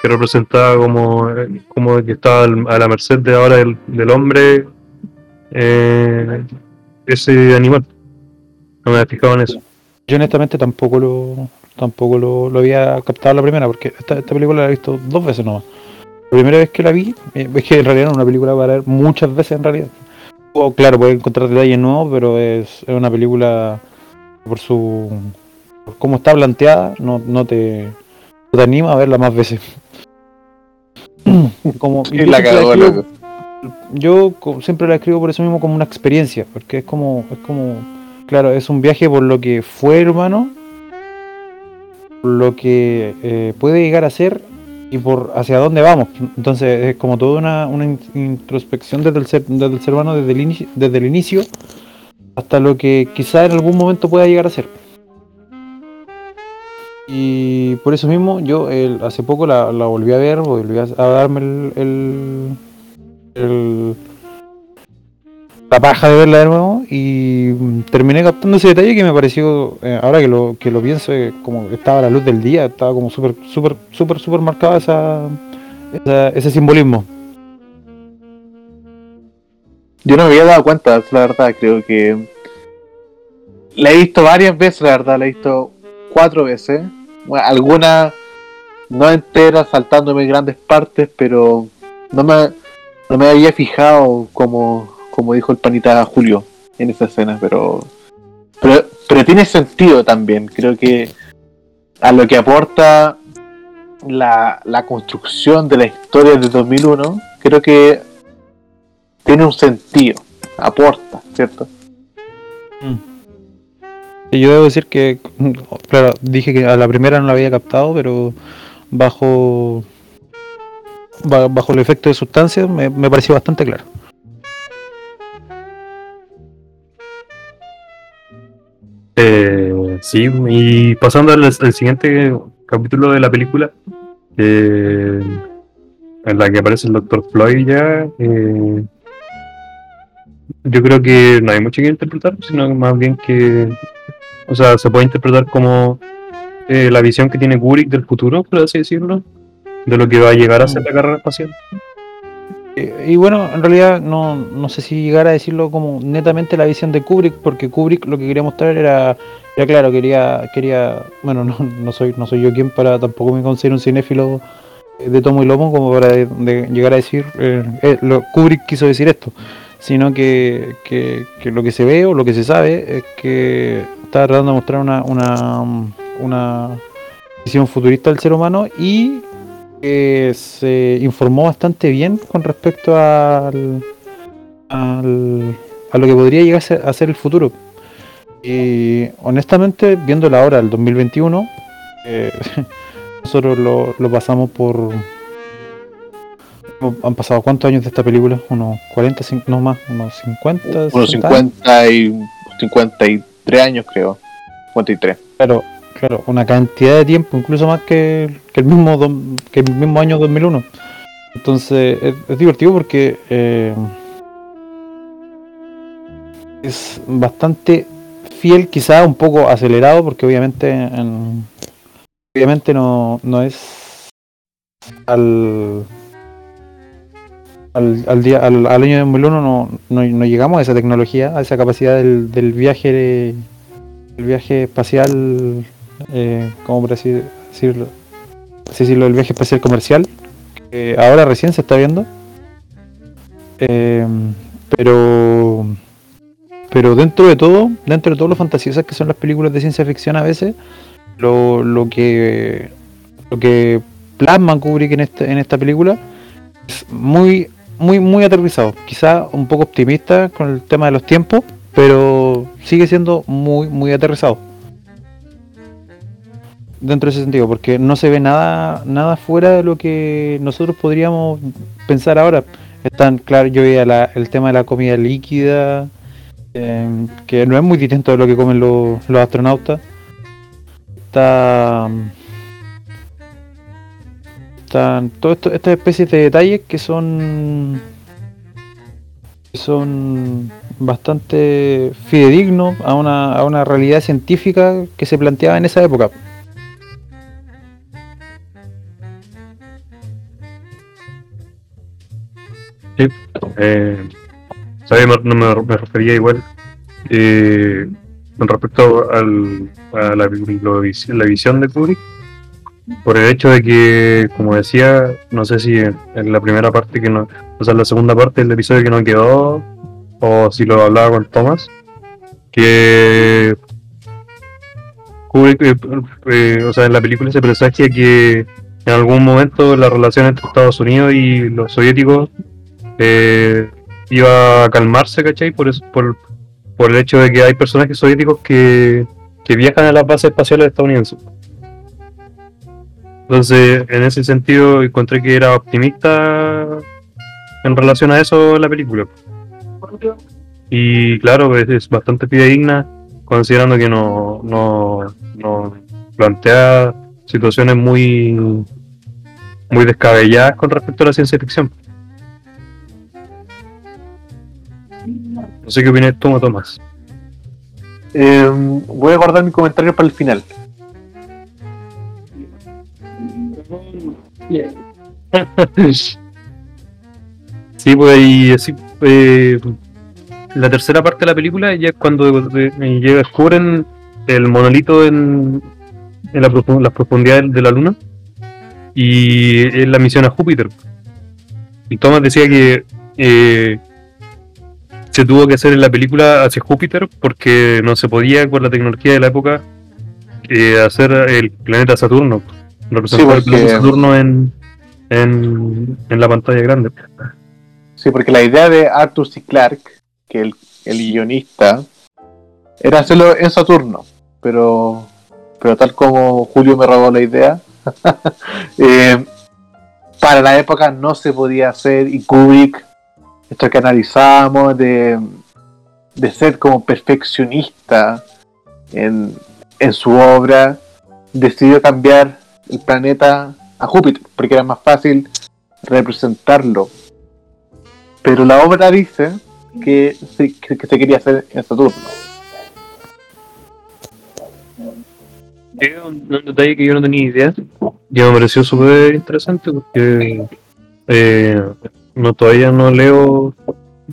que representaba como, como que estaba a la merced de ahora del, del hombre eh, ese animal. No me he fijado en eso. Yo honestamente tampoco lo tampoco lo, lo había captado la primera, porque esta, esta película la he visto dos veces nomás. La primera vez que la vi, eh, es que en realidad es una película para ver muchas veces en realidad. O, claro, puedes encontrar detalles nuevos, pero es, es una película por su por cómo está planteada, no, no te, no te anima a verla más veces. como, Sí, yo la siempre cagó, escribo- loco. yo co- siempre la escribo por eso mismo como una experiencia, porque es como, es como, claro, es un viaje por lo que fue hermano, lo que eh, puede llegar a ser y por hacia dónde vamos. Entonces es como toda una, una in- introspección desde el ser, desde el ser humano desde el, inicio, desde el inicio hasta lo que quizá en algún momento pueda llegar a ser. Y por eso mismo yo hace poco la, volví a ver, volví a, a darme el, el- la paja de verla de nuevo y mm, terminé captando ese detalle que me pareció, eh, ahora que lo, que lo pienso, eh, como estaba a la luz del día, estaba como súper, súper, súper, súper marcada esa, ese simbolismo. Yo no me había dado cuenta, la verdad, creo que la he visto varias veces, la verdad, la he visto cuatro veces. Algunas no enteras, saltándome grandes partes, pero no me, no me había fijado como, como dijo el panita Julio en esa escena, pero, pero tiene sentido también. Creo que a lo que aporta la, la construcción de la historia de 2001, creo que tiene un sentido, aporta, ¿cierto? Y yo debo decir que, claro, dije que a la primera no la había captado, pero bajo ba- bajo el efecto de sustancias me, me pareció bastante claro. Eh, sí, y pasando al, siguiente capítulo de la película, eh, en la que aparece el Dr. Floyd ya, eh, yo creo que no hay mucho que interpretar, sino más bien que, o sea, se puede interpretar como eh, la visión que tiene Kubrick del futuro, por así decirlo, de lo que va a llegar a ser la carrera espacial. Y bueno, en realidad no, no sé si llegar a decirlo como netamente la visión de Kubrick, porque Kubrick lo que quería mostrar era, era claro, quería, quería, bueno, no, no soy, no soy yo quien para, tampoco me considero un cinéfilo de tomo y lomo como para llegar a decir, eh, eh, lo, Kubrick quiso decir esto, sino que, que, que lo que se ve o lo que se sabe es que está tratando de mostrar una, una, una visión futurista del ser humano y que se informó bastante bien con respecto al, al- a lo que podría llegar a ser, el futuro. Y honestamente, viendo la hora del 2021, eh, nosotros lo, lo pasamos por... Han pasado cuántos años de esta película? Unos 40, cin- no más, unos 50, Unos 60 años. 50 y 53 años, creo. 53. Claro, claro, una cantidad de tiempo, incluso más que, el mismo dom- que el mismo año 2001. Entonces es, divertido porque eh, es bastante fiel, quizá un poco acelerado, porque obviamente en- obviamente no, no es al al, al día al, año 2001 no, no, no llegamos a esa tecnología, a esa capacidad del, del viaje el viaje espacial, eh, ¿cómo por así decirlo? Así decirlo, el viaje espacial comercial, que ahora recién se está viendo. Eh, pero pero dentro de todo, dentro de todo lo fantasiosas que son las películas de ciencia ficción a veces, lo, lo que lo que plasma Kubrick en este, en esta película es muy muy muy aterrizado, quizá un poco optimista con el tema de los tiempos, pero sigue siendo muy, muy aterrizado. Dentro de ese sentido, porque no se ve nada, nada fuera de lo que nosotros podríamos pensar ahora. Están, claro, yo veía la- el tema de la comida líquida, eh, que no es muy distinto de lo que comen los, astronautas. Está. Están todas estas especies de detalles que son son bastante fidedignos a una, a una realidad científica que se planteaba en esa época. Sí, eh, no me, refería igual eh, con respecto al, a la, la, visión de Kubrick, por el hecho de que, como decía, no sé si en, la primera parte que no, o sea, en la segunda parte del episodio que no quedó, o si lo hablaba con Thomas, que Kubrick, eh, eh, o sea, en la película se presagia que en algún momento la relación entre Estados Unidos y los soviéticos eh, iba a calmarse, ¿cachai? Por, eso, por, por el hecho de que hay personajes soviéticos que, que viajan a las bases espaciales estadounidenses. Entonces, en ese sentido, encontré que era optimista en relación a eso la película. Y claro, es, es bastante fidedigna, considerando que no, no, no plantea situaciones muy, muy descabelladas con respecto a la ciencia ficción. No sé qué opinas tú, Tomás. Eh, voy a guardar mi comentario para el final. sí, pues y así. Eh, la tercera parte de la película ya es cuando llega, descubren el monolito en, en la las profundidades de la luna y es la misión a Júpiter. Y Thomas decía que eh, se tuvo que hacer en la película hacia Júpiter porque no se podía con la tecnología de la época eh, hacer el planeta Saturno, representar el planeta Saturno en, en, la pantalla grande. Sí, porque la idea de Arthur C. Clarke, que el, el guionista, era hacerlo en Saturno, pero, pero tal como Julio me robó la idea, eh, para la época no se podía hacer y Kubrick esto que analizamos de, ser como perfeccionista en, en su obra, decidió cambiar el planeta a Júpiter, porque era más fácil representarlo. Pero la obra dice que se, que se quería hacer en Saturno. Es un, detalle que yo no tenía idea y me pareció súper interesante porque eh, no todavía no leo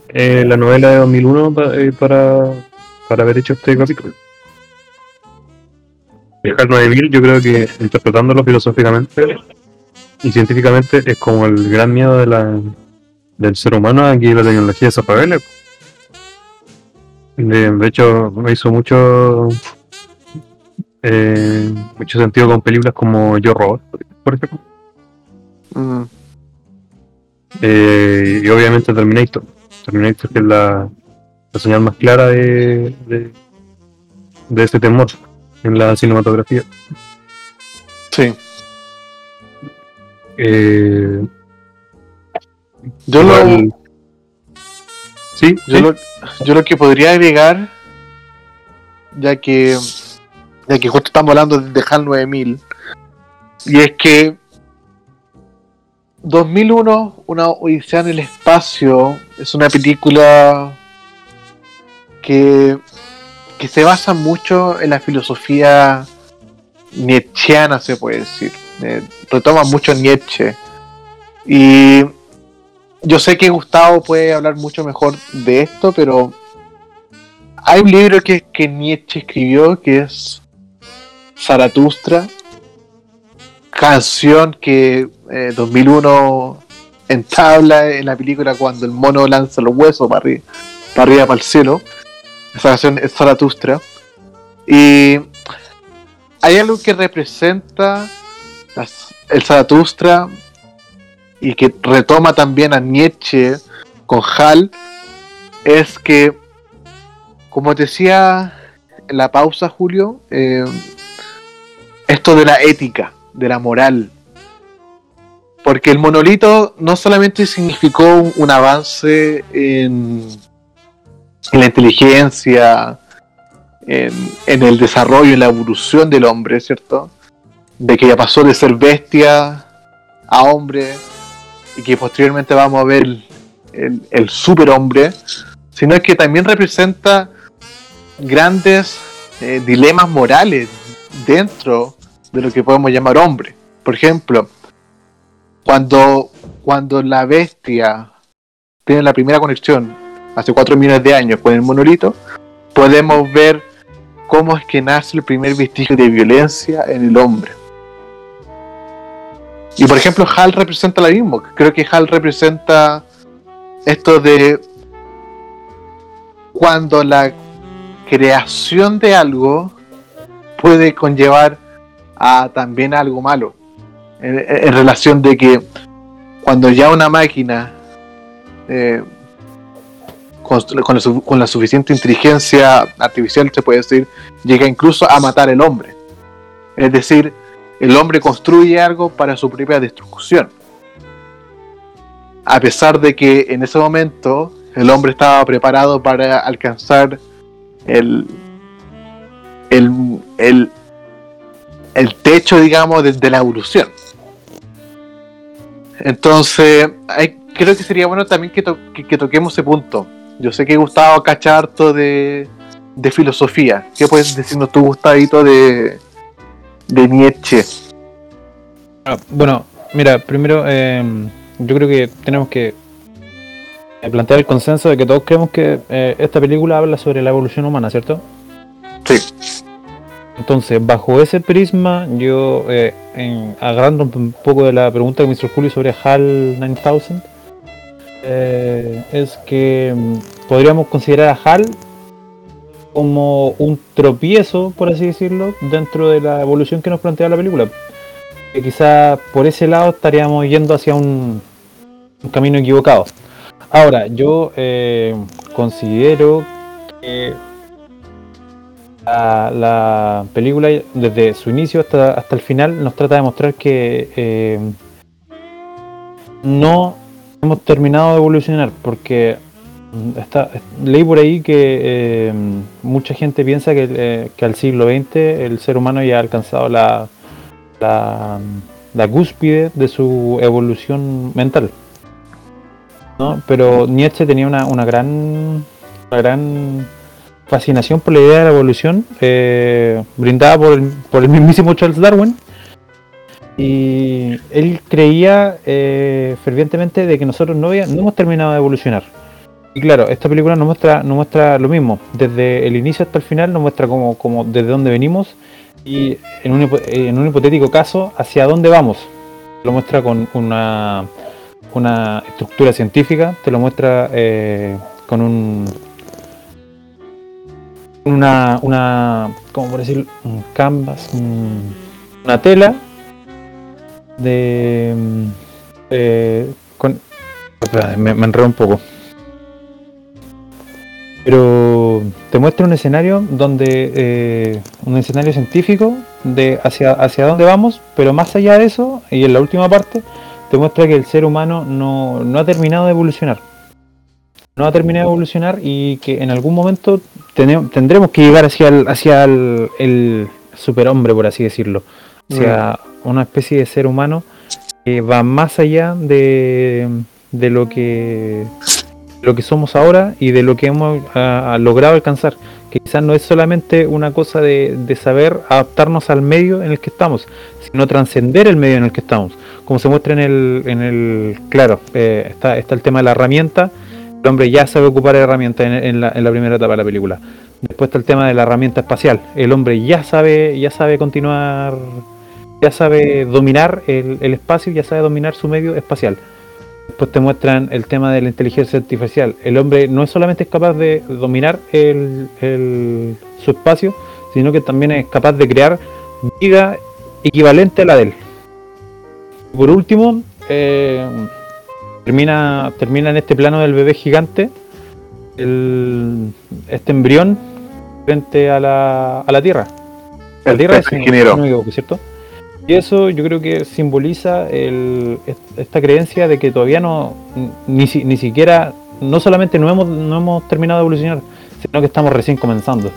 eh, la novela de 2001 eh, para, para haber hecho este capítulo. Viajar 9000 yo creo que interpretándolo filosóficamente y científicamente es como el gran miedo de la, del ser humano aquí la tecnología de De, de hecho me hizo mucho eh, mucho sentido con películas como Yo Robot, por ejemplo. Mm. Eh, y obviamente Terminator. Terminator que es la, la señal más clara de, de, de este temor en la cinematografía. Sí. Eh, yo lo. Sí, yo, Lo, yo lo que podría agregar, ya que ya que justo estamos hablando de HAL 9000, y es que 2001, una Odisea en el espacio, es una película que, que se basa mucho en la filosofía nietzscheana, se puede decir. Eh, retoma mucho Nietzsche. Y yo sé que Gustavo puede hablar mucho mejor de esto, pero hay un libro que, que Nietzsche escribió que es Zaratustra, canción que 2001 eh, entabla en la película cuando el mono lanza los huesos para arriba, para, arriba, para el cielo. Esa canción es Zaratustra. Y hay algo que representa el Zaratustra y que retoma también a Nietzsche con Hal, es que, como te decía en la pausa, Julio, eh, esto de la ética, de la moral. Porque el monolito no solamente significó un, avance en, la inteligencia, en, el desarrollo, en la evolución del hombre, ¿cierto? De que ya pasó de ser bestia a hombre y que posteriormente vamos a ver el, superhombre, sino que también representa grandes eh, dilemas morales dentro de lo que podemos llamar hombre. Por ejemplo, cuando, cuando la bestia tiene la primera conexión hace cuatro millones de años con el monolito, podemos ver cómo es que nace el primer vestigio de violencia en el hombre. Y por ejemplo, Hal representa lo mismo. Creo que Hal representa esto de cuando la creación de algo puede conllevar a también algo malo. En, relación de que cuando ya una máquina eh, con la suficiente inteligencia artificial, se puede decir, llega incluso a matar al hombre. Es decir, el hombre construye algo para su propia destrucción. A pesar de que en ese momento el hombre estaba preparado para alcanzar el, el, el, el techo, digamos, de, de la evolución. Entonces, hay- creo que sería bueno también que, to- que- que toquemos ese punto. Yo sé que Gustavo cacha harto de, de filosofía. ¿Qué puedes decirnos tú, Gustavito, de, de Nietzsche? Ah, Bueno, mira, primero eh, yo creo que tenemos que eh, plantear el consenso de que todos creemos que eh, esta película habla sobre la evolución humana, ¿cierto? Sí. Entonces, bajo ese prisma, yo, eh, agarrando un poco de la pregunta que me hizo Julio sobre HAL 9000, eh, es que mm, podríamos considerar a HAL como un tropiezo, por así decirlo, dentro de la evolución que nos plantea la película. Que quizá por ese lado estaríamos yendo hacia un, un camino equivocado. Ahora, yo eh, considero que la, la película, desde su inicio hasta, hasta el final, nos trata de mostrar que eh, no hemos terminado de evolucionar, porque está, leí por ahí que eh, mucha gente piensa que, eh, que al siglo XX el ser humano ya ha alcanzado la, la, la cúspide de su evolución mental. ¿no? Pero Nietzsche tenía una, una gran una gran fascinación por la idea de la evolución eh, brindada por el, por el mismísimo Charles Darwin. Y él creía eh, fervientemente de que nosotros no, hemos terminado de evolucionar. Y claro, esta película nos muestra, nos muestra lo mismo. Desde el inicio hasta el final nos muestra como, desde dónde venimos y en un, hipo- en un hipotético caso hacia dónde vamos. Lo muestra con una una estructura científica, te lo muestra eh, con un una una ¿cómo por decir? un canvas, un- una tela de con me enredo un poco. Pero te muestra un escenario donde eh, un escenario científico de hacia hacia dónde vamos, pero más allá de eso y en la última parte te muestra que el ser humano no, no ha terminado de evolucionar. No ha terminado de evolucionar y que en algún momento tendremos que llegar hacia el, hacia el, el superhombre, por así decirlo. Hacia una especie de ser humano que va más allá de, de lo que lo que somos ahora y de lo que hemos logrado alcanzar. Que quizás no es solamente una cosa de, de saber adaptarnos al medio en el que estamos, sino trascender el medio en el que estamos como se muestra en el, en el claro, eh, está, está el tema de la herramienta, hombre ya sabe ocupar herramientas en, en la, primera etapa de la película. Después está el tema de la herramienta espacial, el hombre ya sabe, ya sabe continuar, ya sabe dominar el, el espacio, ya sabe dominar su medio espacial. Después te muestran el tema de la inteligencia artificial. El hombre no es solamente es capaz de dominar el, el- su espacio, sino que también es capaz de crear vida equivalente a la de él. Por último, eh, termina, termina en este plano del bebé gigante, el- este embrión frente a la, a la Tierra. La El Tierra es ingeniero. no equivoco, ¿cierto? Y eso yo creo que simboliza el- est- esta creencia de que todavía no, ni, si- ni siquiera, no solamente no hemos, no hemos terminado de evolucionar, sino que estamos recién comenzando.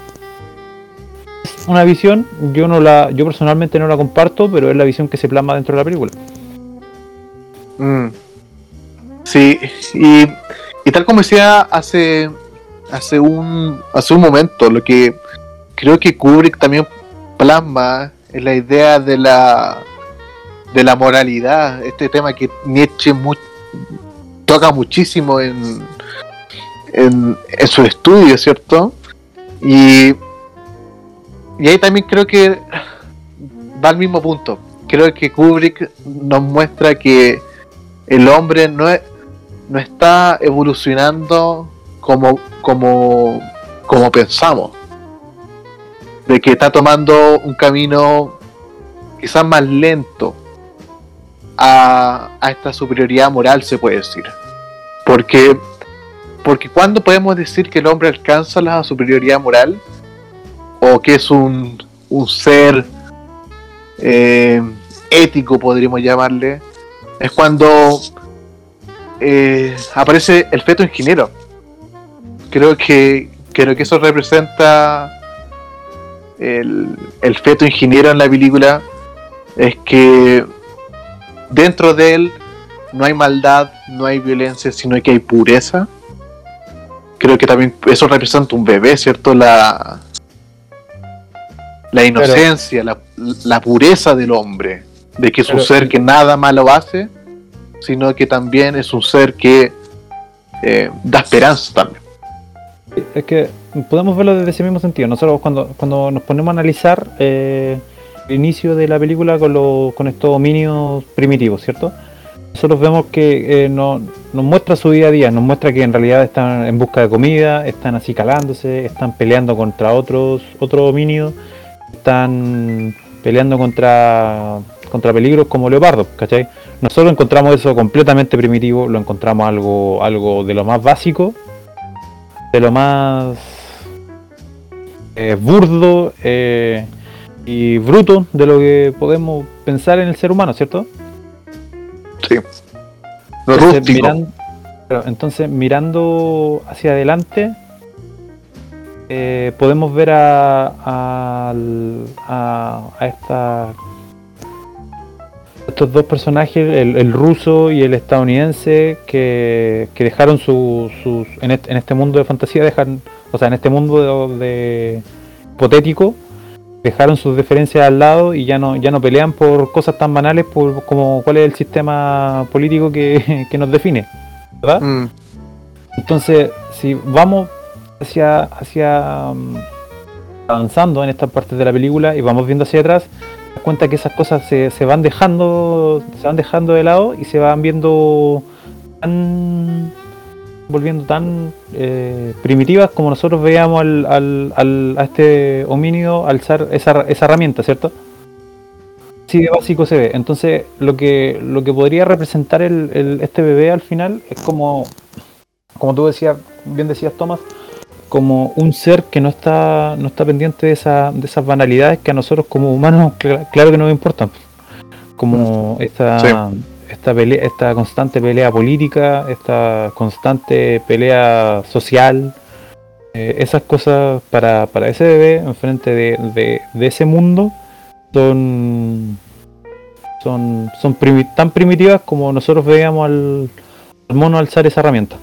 Es una visión, yo no la, yo personalmente no la comparto, pero es la visión que se plasma dentro de la película. Mm. Sí, y, tal como decía hace, hace, un, hace un momento, lo que creo que Kubrick también plasma es la idea de la, de la moralidad, este tema que Nietzsche toca muchísimo en, en, en su estudio, ¿cierto? Y, y ahí también creo que va al mismo punto. Creo que Kubrick nos muestra que el hombre no, no está evolucionando como, como, como pensamos. De que está tomando un camino quizás más lento a, a esta superioridad moral, se puede decir. Porque, porque cuando podemos decir que el hombre alcanza la superioridad moral, o que es un, un ser eh, ético, podríamos llamarle, es cuando eh, aparece el feto ingeniero. Creo que, creo que eso representa el, el feto ingeniero en la película. Es que dentro de él no hay maldad, no hay violencia, sino que hay pureza. Creo que también eso representa un bebé, ¿cierto? La, la inocencia, la, la, pureza del hombre, de que es un ser que nada malo hace, sino que también es un ser que eh, da esperanza también. Es que podemos verlo desde ese mismo sentido. Nosotros cuando, cuando nos ponemos a analizar eh, el inicio de la película con, los, con estos dominios primitivos, ¿cierto? Nosotros vemos que eh, nos muestra su día a día, nos muestra que en realidad están en busca de comida, están así calándose, están peleando contra otros, otros dominios, están peleando contra, contra peligros como leopardos, ¿cachai? Nosotros encontramos eso completamente primitivo, lo encontramos algo, algo de lo más básico, de lo más eh, burdo eh, y bruto de lo que podemos pensar en el ser humano, ¿cierto? Sí. Lo entonces, mirando, entonces, mirando hacia adelante, eh, podemos ver a, a, a, a esta estos dos personajes, el, ruso y el estadounidense, que, dejaron sus... en, este, mundo de fantasía, dejan, o sea, en este mundo de, hipotético, dejaron sus diferencias al lado y ya no, ya no pelean por cosas tan banales por, como cuál es el sistema político que, nos define, ¿verdad? Mm. Entonces, si vamos hacia, hacia mm, avanzando en estas partes de la película y vamos viendo hacia atrás, cuenta que esas cosas se, se, van dejando se van dejando de lado y se van viendo tan volviendo tan eh, primitivas como nosotros veíamos al, al, al, a este homínido alzar esa, esa herramienta, ¿cierto? Así de básico se ve. Entonces, lo que, lo que podría representar el, el, este bebé al final es como, como tú decías, bien decías Tomás, como un ser que no está no está pendiente de, esa, de esas banalidades que a nosotros como humanos claro que nos importan. Como esta esta pelea, esta constante pelea política esta constante pelea social eh, esas cosas para, para ese bebé enfrente de, de, ese mundo son son son tan primitivas como nosotros veíamos al, al mono alzar esa herramienta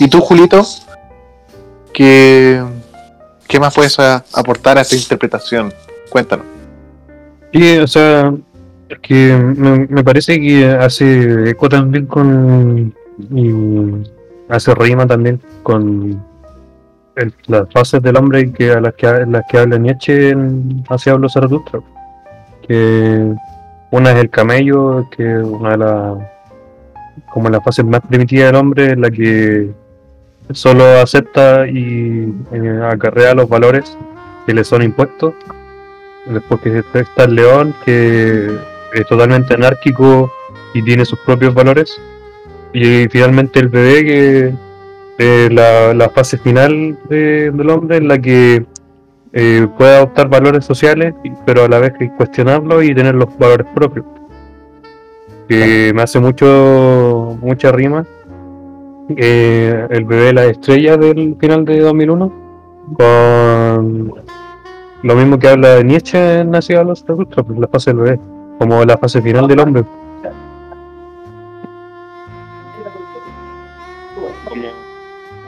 ¿Y tú, Julito? ¿Qué, qué más puedes aportar a esta interpretación? Cuéntanos. Sí, o sea, que me, parece que hace eco también con. Y hace rima también con las fases del hombre que a las que, las que habla Nietzsche en Hacia hablo Zaratustra. Que una es el camello, que una de las. como la fase más primitiva del hombre, es la que solo acepta y eh, acarrea los valores que le son impuestos. Después que está el león, que es totalmente anárquico y tiene sus propios valores. Y finalmente el bebé, que es la, fase final del hombre, en la que eh, puede adoptar valores sociales, pero a la vez cuestionarlos y tener los valores propios. Que me hace mucho mucha rima eh, el bebé la estrella del final de 2001, con lo mismo que habla de Nietzsche en Nacido a los Ultra, pues, la fase del bebé, como la fase final del hombre.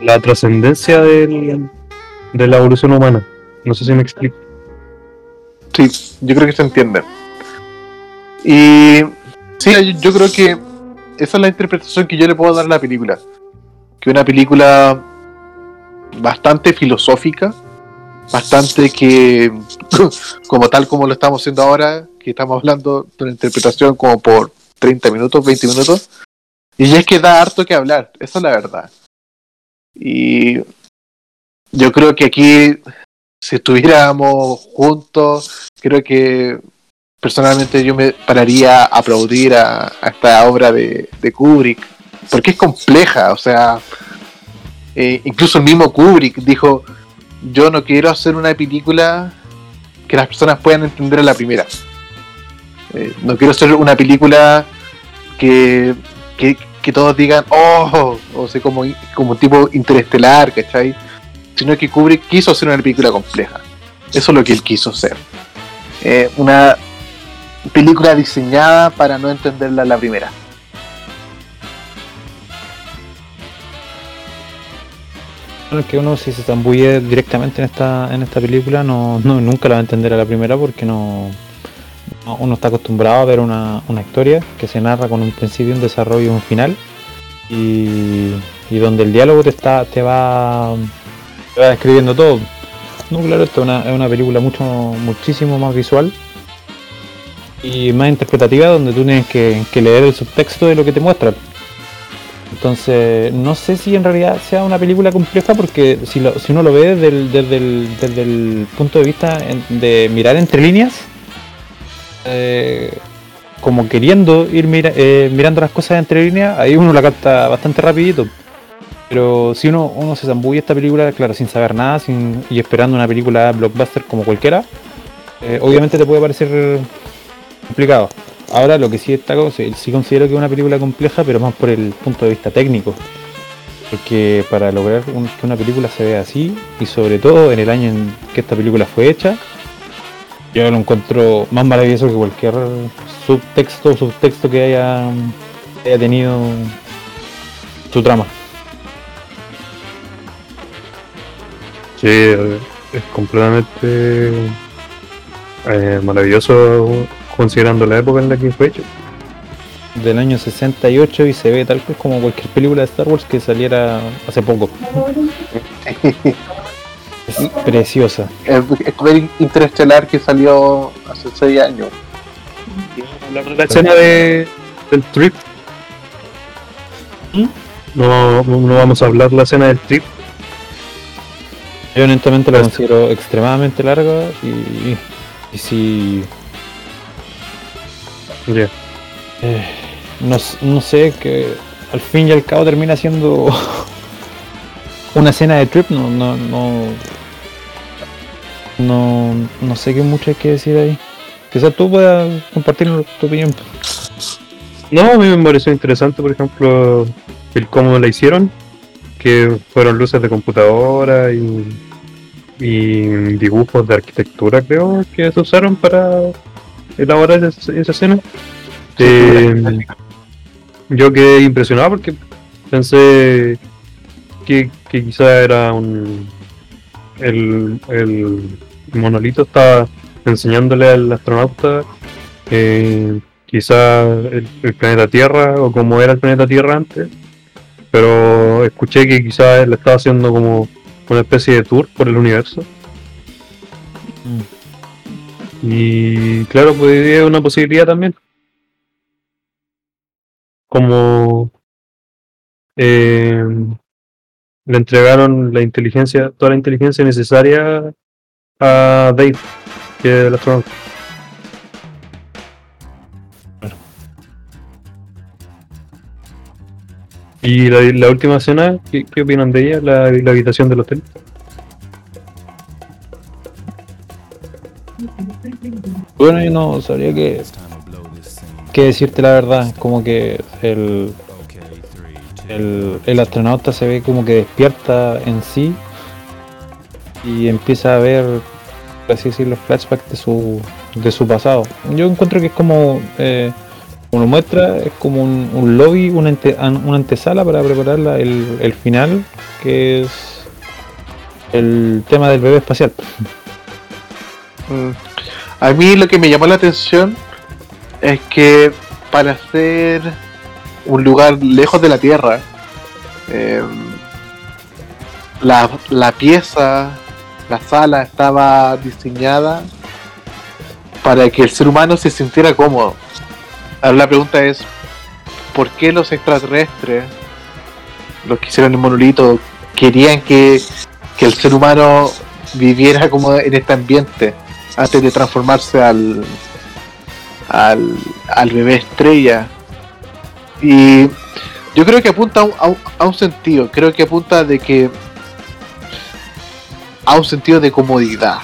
La trascendencia de la evolución humana. No sé si me explico. Sí, yo creo que se entiende. Y sí, yo creo que esa es la interpretación que yo le puedo dar a la película. Que una película bastante filosófica, bastante que, como tal como lo estamos haciendo ahora, que estamos hablando de una interpretación como por 30 minutos, 20 minutos, y es que da harto que hablar, esa es la verdad. Y yo creo que aquí, si estuviéramos juntos, creo que personalmente yo me pararía a aplaudir a, esta obra de, Kubrick, porque es compleja, o sea, eh, incluso el mismo Kubrick dijo, yo no quiero hacer una película que las personas puedan entender a la primera. Eh, no quiero hacer una película que, que, todos digan, oh, o sea, como, como tipo interestelar, ¿cachai? Sino que Kubrick quiso hacer una película compleja. Eso es lo que él quiso hacer. Eh, una película diseñada para no entenderla la primera. Que uno si se zambulle directamente en esta en esta película no, no nunca la va a entender a la primera porque no, uno está acostumbrado a ver una, historia que se narra con un principio, un desarrollo y un final y, donde el diálogo te está te va, te va describiendo todo. No, claro, esto es una, es una película mucho muchísimo más visual y más interpretativa donde tú tienes que, leer el subtexto de lo que te muestra. Entonces, no sé si en realidad sea una película compleja porque si, uno lo ve desde el, punto de vista de mirar entre líneas, eh, como queriendo ir eh, mirando las cosas entre líneas, ahí uno la capta bastante rapidito. Pero si uno, se zambulla esta película, claro, sin saber nada y esperando una película blockbuster como cualquiera, eh, obviamente te puede parecer complicado. Ahora lo que sí destaco, sí, considero que es una película compleja, pero más por el punto de vista técnico. Porque para lograr que una película se vea así, y sobre todo en el año en que esta película fue hecha, yo lo encuentro más maravilloso que cualquier subtexto o subtexto que haya, haya tenido su trama. Sí, es completamente eh, maravilloso considerando la época en la que fue hecho. Del año 68 y se ve tal cual como cualquier película de Star Wars que saliera hace poco. es preciosa. Es, es Interestelar que salió hace 6 años. La, escena de, del trip. ¿Mm? No, no vamos a hablar la escena del trip. Yo honestamente la considero extremadamente larga y, y si eh, no, sé, que al fin y al cabo termina siendo una escena de trip, no, no, no, no, no sé qué mucho hay que decir ahí. Quizás tú puedas compartir tu opinión. No, a mí me pareció interesante, por ejemplo, el cómo la hicieron, que fueron luces de computadora y, y dibujos de arquitectura, creo, que se usaron para elaborar esa, esa escena. Eh, yo quedé impresionado porque pensé que, que quizá era un. El, el monolito estaba enseñándole al astronauta eh, quizá el, planeta Tierra o cómo era el planeta Tierra antes, pero escuché que quizá él estaba haciendo como una especie de tour por el universo. Mm. Y claro, pues es una posibilidad también. Como eh, le entregaron la inteligencia, toda la inteligencia necesaria a Dave, que es el astronauta. Y la, última escena, ¿qué, opinan de ella? La, la habitación del hotel. Bueno, yo no sabría qué, qué decirte la verdad. Como que el, el, astronauta se ve como que despierta en sí y empieza a ver, por así decirlo, flashbacks de su, de su pasado. Yo encuentro que es como eh, como lo muestra, es como un, lobby, una, ante- an- una antesala para preparar la- el, el final, que es el tema del bebé espacial. Mm. A mí lo que me llamó la atención es que para ser un lugar lejos de la Tierra, eh, la, la pieza, la sala estaba diseñada para que el ser humano se sintiera cómodo. Ahora la pregunta es, ¿por qué los extraterrestres, los que hicieron el monolito, querían que, que el ser humano viviera como en este ambiente antes de transformarse al, al, al bebé estrella? Y yo creo que apunta a un, a un- sentido, creo que apunta de que a un sentido de comodidad,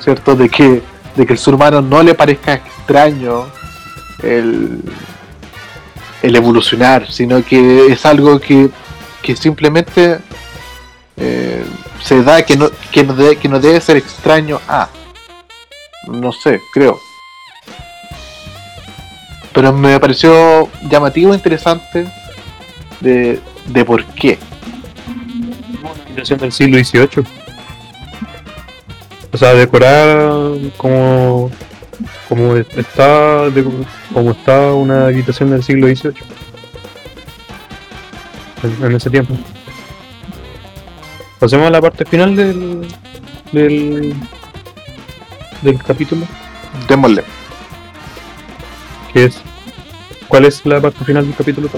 ¿cierto? De que, de que el ser humano no le parezca extraño el, el evolucionar, sino que es algo que, que simplemente eh, se da que no, que, no que no debe ser extraño a. No sé, creo. Pero me pareció llamativo e interesante de, de por qué. Habitación del siglo XVIII. O sea, decorar como como está como está una habitación del siglo XVIII. En ese tiempo. Pasemos a la parte final del del del capítulo, Démosle. que es ¿Cuál es la parte final del capítulo?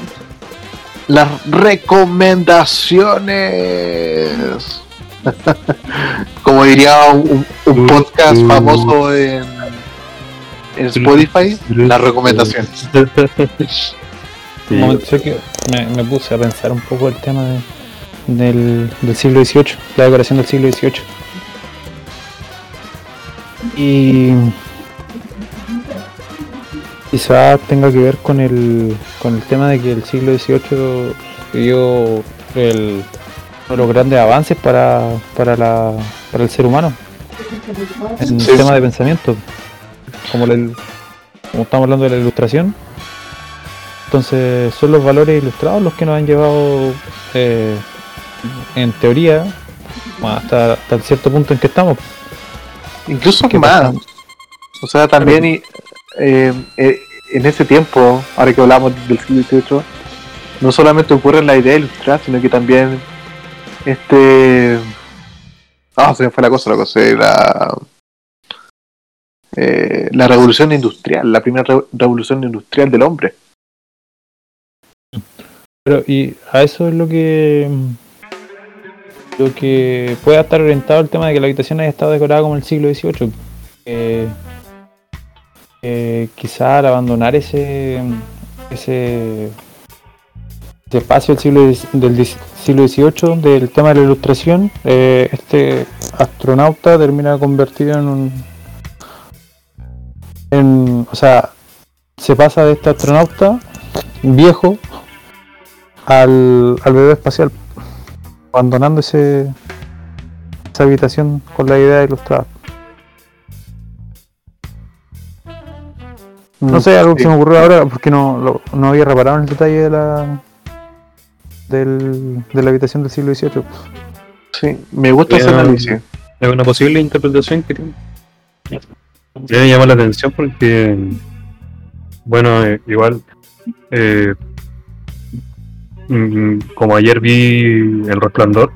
Las recomendaciones. Como diría un, un podcast Uh. famoso en, en Spotify, las recomendaciones. Sé que me, me puse a pensar un poco el tema de- del, del siglo XVIII, la decoración del siglo XVIII. Y quizás tenga que ver con el, con el tema de que el siglo XVIII dio el, uno de los grandes avances para, para, la, para el ser humano en Sí. el tema de pensamiento. Como, como estamos hablando de la ilustración, entonces son los valores ilustrados los que nos han llevado, eh, en teoría, hasta, hasta el cierto punto en que estamos. Incluso ¿Qué más. pasa? O sea, también y, eh, eh, en ese tiempo, ahora que hablamos del siglo XVIII, no solamente ocurre la idea de ilustrar, sino que también este... Ah, se me fue la cosa, la cosa era... eh, la revolución industrial, la primera re- revolución industrial del hombre. Pero y a eso es lo que lo que pueda estar orientado el tema de que la habitación haya estado decorada como el siglo XVIII. Eh, eh, quizá al abandonar ese ese, espacio del siglo, del siglo XVIII del tema de la ilustración, eh, este astronauta termina convertido en un en, o sea, se pasa de este astronauta viejo al, al bebé espacial, abandonando ese, esa habitación con la idea ilustrada. No sé, algo que Sí. se me ocurrió ahora porque no, lo- no había reparado en el detalle de la del, de la habitación del siglo XVIII. Sí, me gusta ese análisis. Es una posible interpretación que tiene. Me llama la atención porque, bueno, eh, igual, eh, mm, como ayer vi El Resplandor,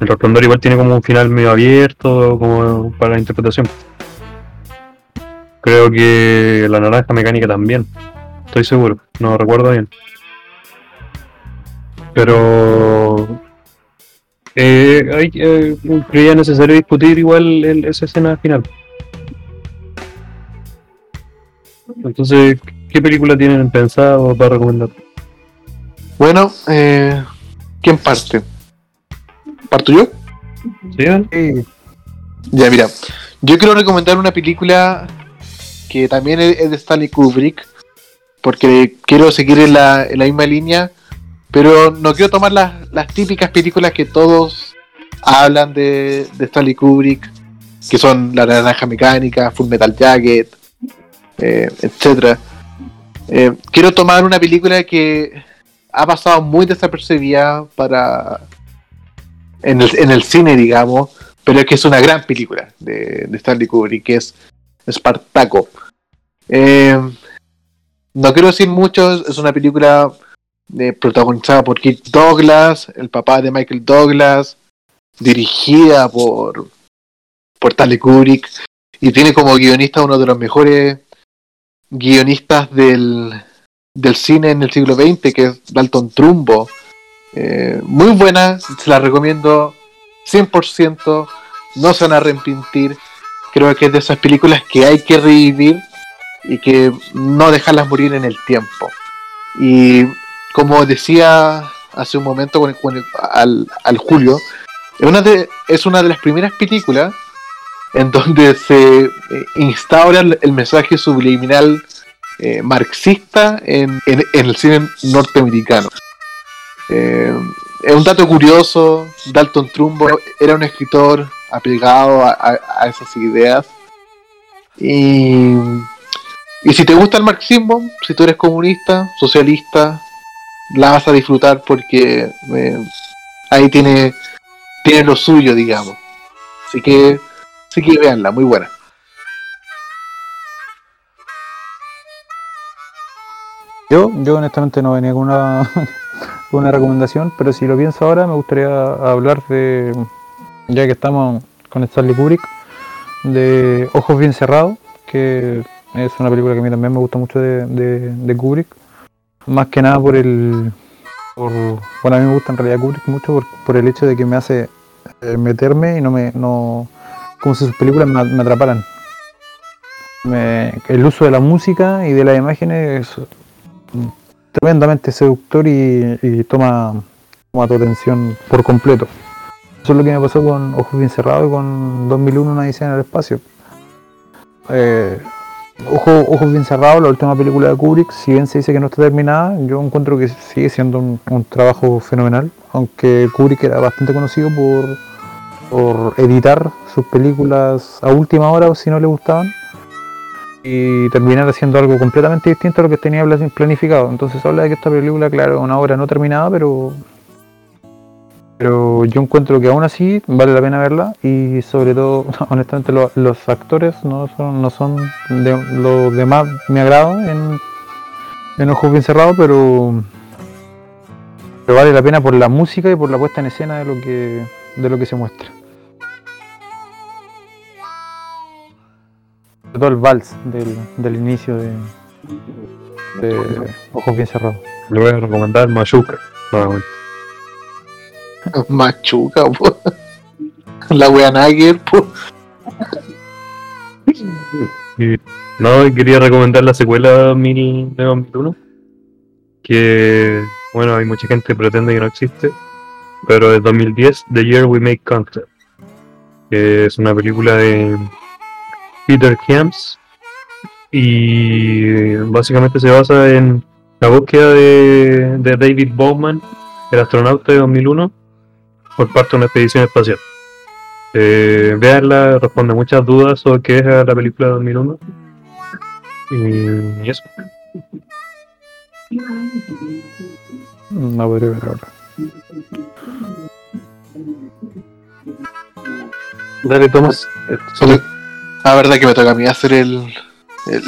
El Resplandor igual tiene como un final medio abierto como para la interpretación. Creo que La Naranja Mecánica también, estoy seguro, no recuerdo bien. Pero eh, hay, eh, necesario discutir igual el- esa escena final. Entonces, ¿qué película tienen pensado para recomendar? Bueno, eh, ¿quién parte? ¿Parto yo? ¿Sí? Ya, mira, yo quiero recomendar una película que también es de Stanley Kubrick, porque quiero seguir en la, en la misma línea, pero no quiero tomar las, las típicas películas que todos hablan de, de Stanley Kubrick, que son La Naranja Mecánica, Full Metal Jacket, eh, etcétera Eh, quiero tomar una película que ha pasado muy desapercibida para en el, en el cine, digamos, pero es que es una gran película de, de Stanley Kubrick, que es Spartaco. Eh, no quiero decir mucho, es una película eh, protagonizada por Keith Douglas, el papá de Michael Douglas, dirigida por, por Stanley Kubrick, y tiene como guionista uno de los mejores guionistas del, del cine en el siglo XX, que es Dalton Trumbo. Eh, muy buena, se la recomiendo 100%, no se van a arrepentir. Creo que es de esas películas que hay que revivir y que no dejarlas morir en el tiempo. Y como decía hace un momento con, con el- al, al Julio, es una, de, es una de las primeras películas en donde se eh, instaura el, el mensaje subliminal eh, marxista en, el cine norteamericano. Eh, es un dato curioso, Dalton Trumbo era un escritor apegado a, esas ideas. Y, y si te gusta el marxismo, si tú eres comunista, socialista, la vas a disfrutar porque eh, ahí tiene, tiene lo suyo, digamos. Así que, así que veanla, muy buena. Yo, yo honestamente no venía con una, recomendación, pero si lo pienso ahora, me gustaría hablar de, ya que estamos con Stanley Kubrick, de Ojos Bien Cerrados, que es una película que a mí también me gusta mucho de, Kubrick. Más que nada por el. Por, bueno, a mí me gusta en realidad Kubrick mucho por, el hecho de que me hace eh, meterme y no me. No, como si sus películas me, me atraparan. El uso de la música y de las imágenes es tremendamente seductor y, toma, toma tu atención por completo. Eso es lo que me pasó con Ojos Bien Cerrados y con 2001 Una Odisea en el Espacio. Eh, Ojo- Ojos Bien Cerrados, la última película de Kubrick, si bien se dice que no está terminada, yo encuentro que sigue siendo un, trabajo fenomenal, aunque Kubrick era bastante conocido por, por editar sus películas a última hora si no le gustaban y terminar haciendo algo completamente distinto a lo que tenía pla- planificado. Entonces habla de que esta película, claro, es una obra no terminada, pero pero yo encuentro que aún así vale la pena verla y sobre todo, honestamente, lo- los actores no son, no son de, lo de más mi agrado en, en Ojos Bien Cerrados, pero, pero vale la pena por la música y por la puesta en escena de lo que, de lo que se muestra. Todo el vals del, del inicio de, de Ojos Bien Cerrados. Le voy a recomendar Machuca. nuevamente. Machuca, po. La wea Nagger, po. Y, no, quería recomendar la secuela de 2000 de 2001. Que, bueno, hay mucha gente que pretende que no existe. Pero es 2010, The Year We Make Contact. Que es una película de Peter Hyams. Y básicamente se basa en la búsqueda de, de David Bowman, el astronauta de 2001, por parte de una expedición espacial. Eh, veanla, responde muchas dudas sobre qué es la película de 2001. Y eso. No podría ver ahora. Dale, Tomás. Eh, Solo- Ah, verdad que me toca a mí hacer el, el,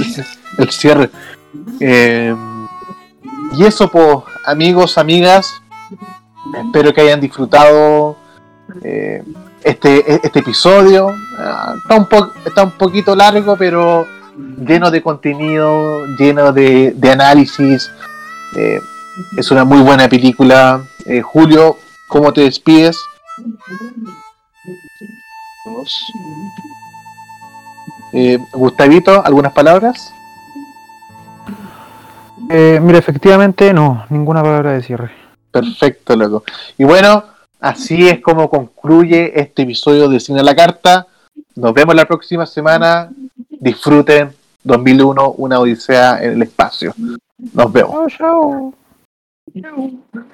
el cierre. Eh, y eso, pues, amigos, amigas, espero que hayan disfrutado eh, este, este episodio. Ah, está, un po- está un poquito largo, pero lleno de contenido, lleno de, análisis. Eh, es una muy buena película. Julio, ¿cómo te despides? Eh, Gustavito, ¿algunas palabras? Eh, mira, efectivamente, no, ninguna palabra de cierre. Perfecto, loco. Y bueno, así es como concluye este episodio de Cine a la Carta. Nos vemos la próxima semana. Disfruten 2001, una odisea en el espacio. Nos vemos. Chao, chao.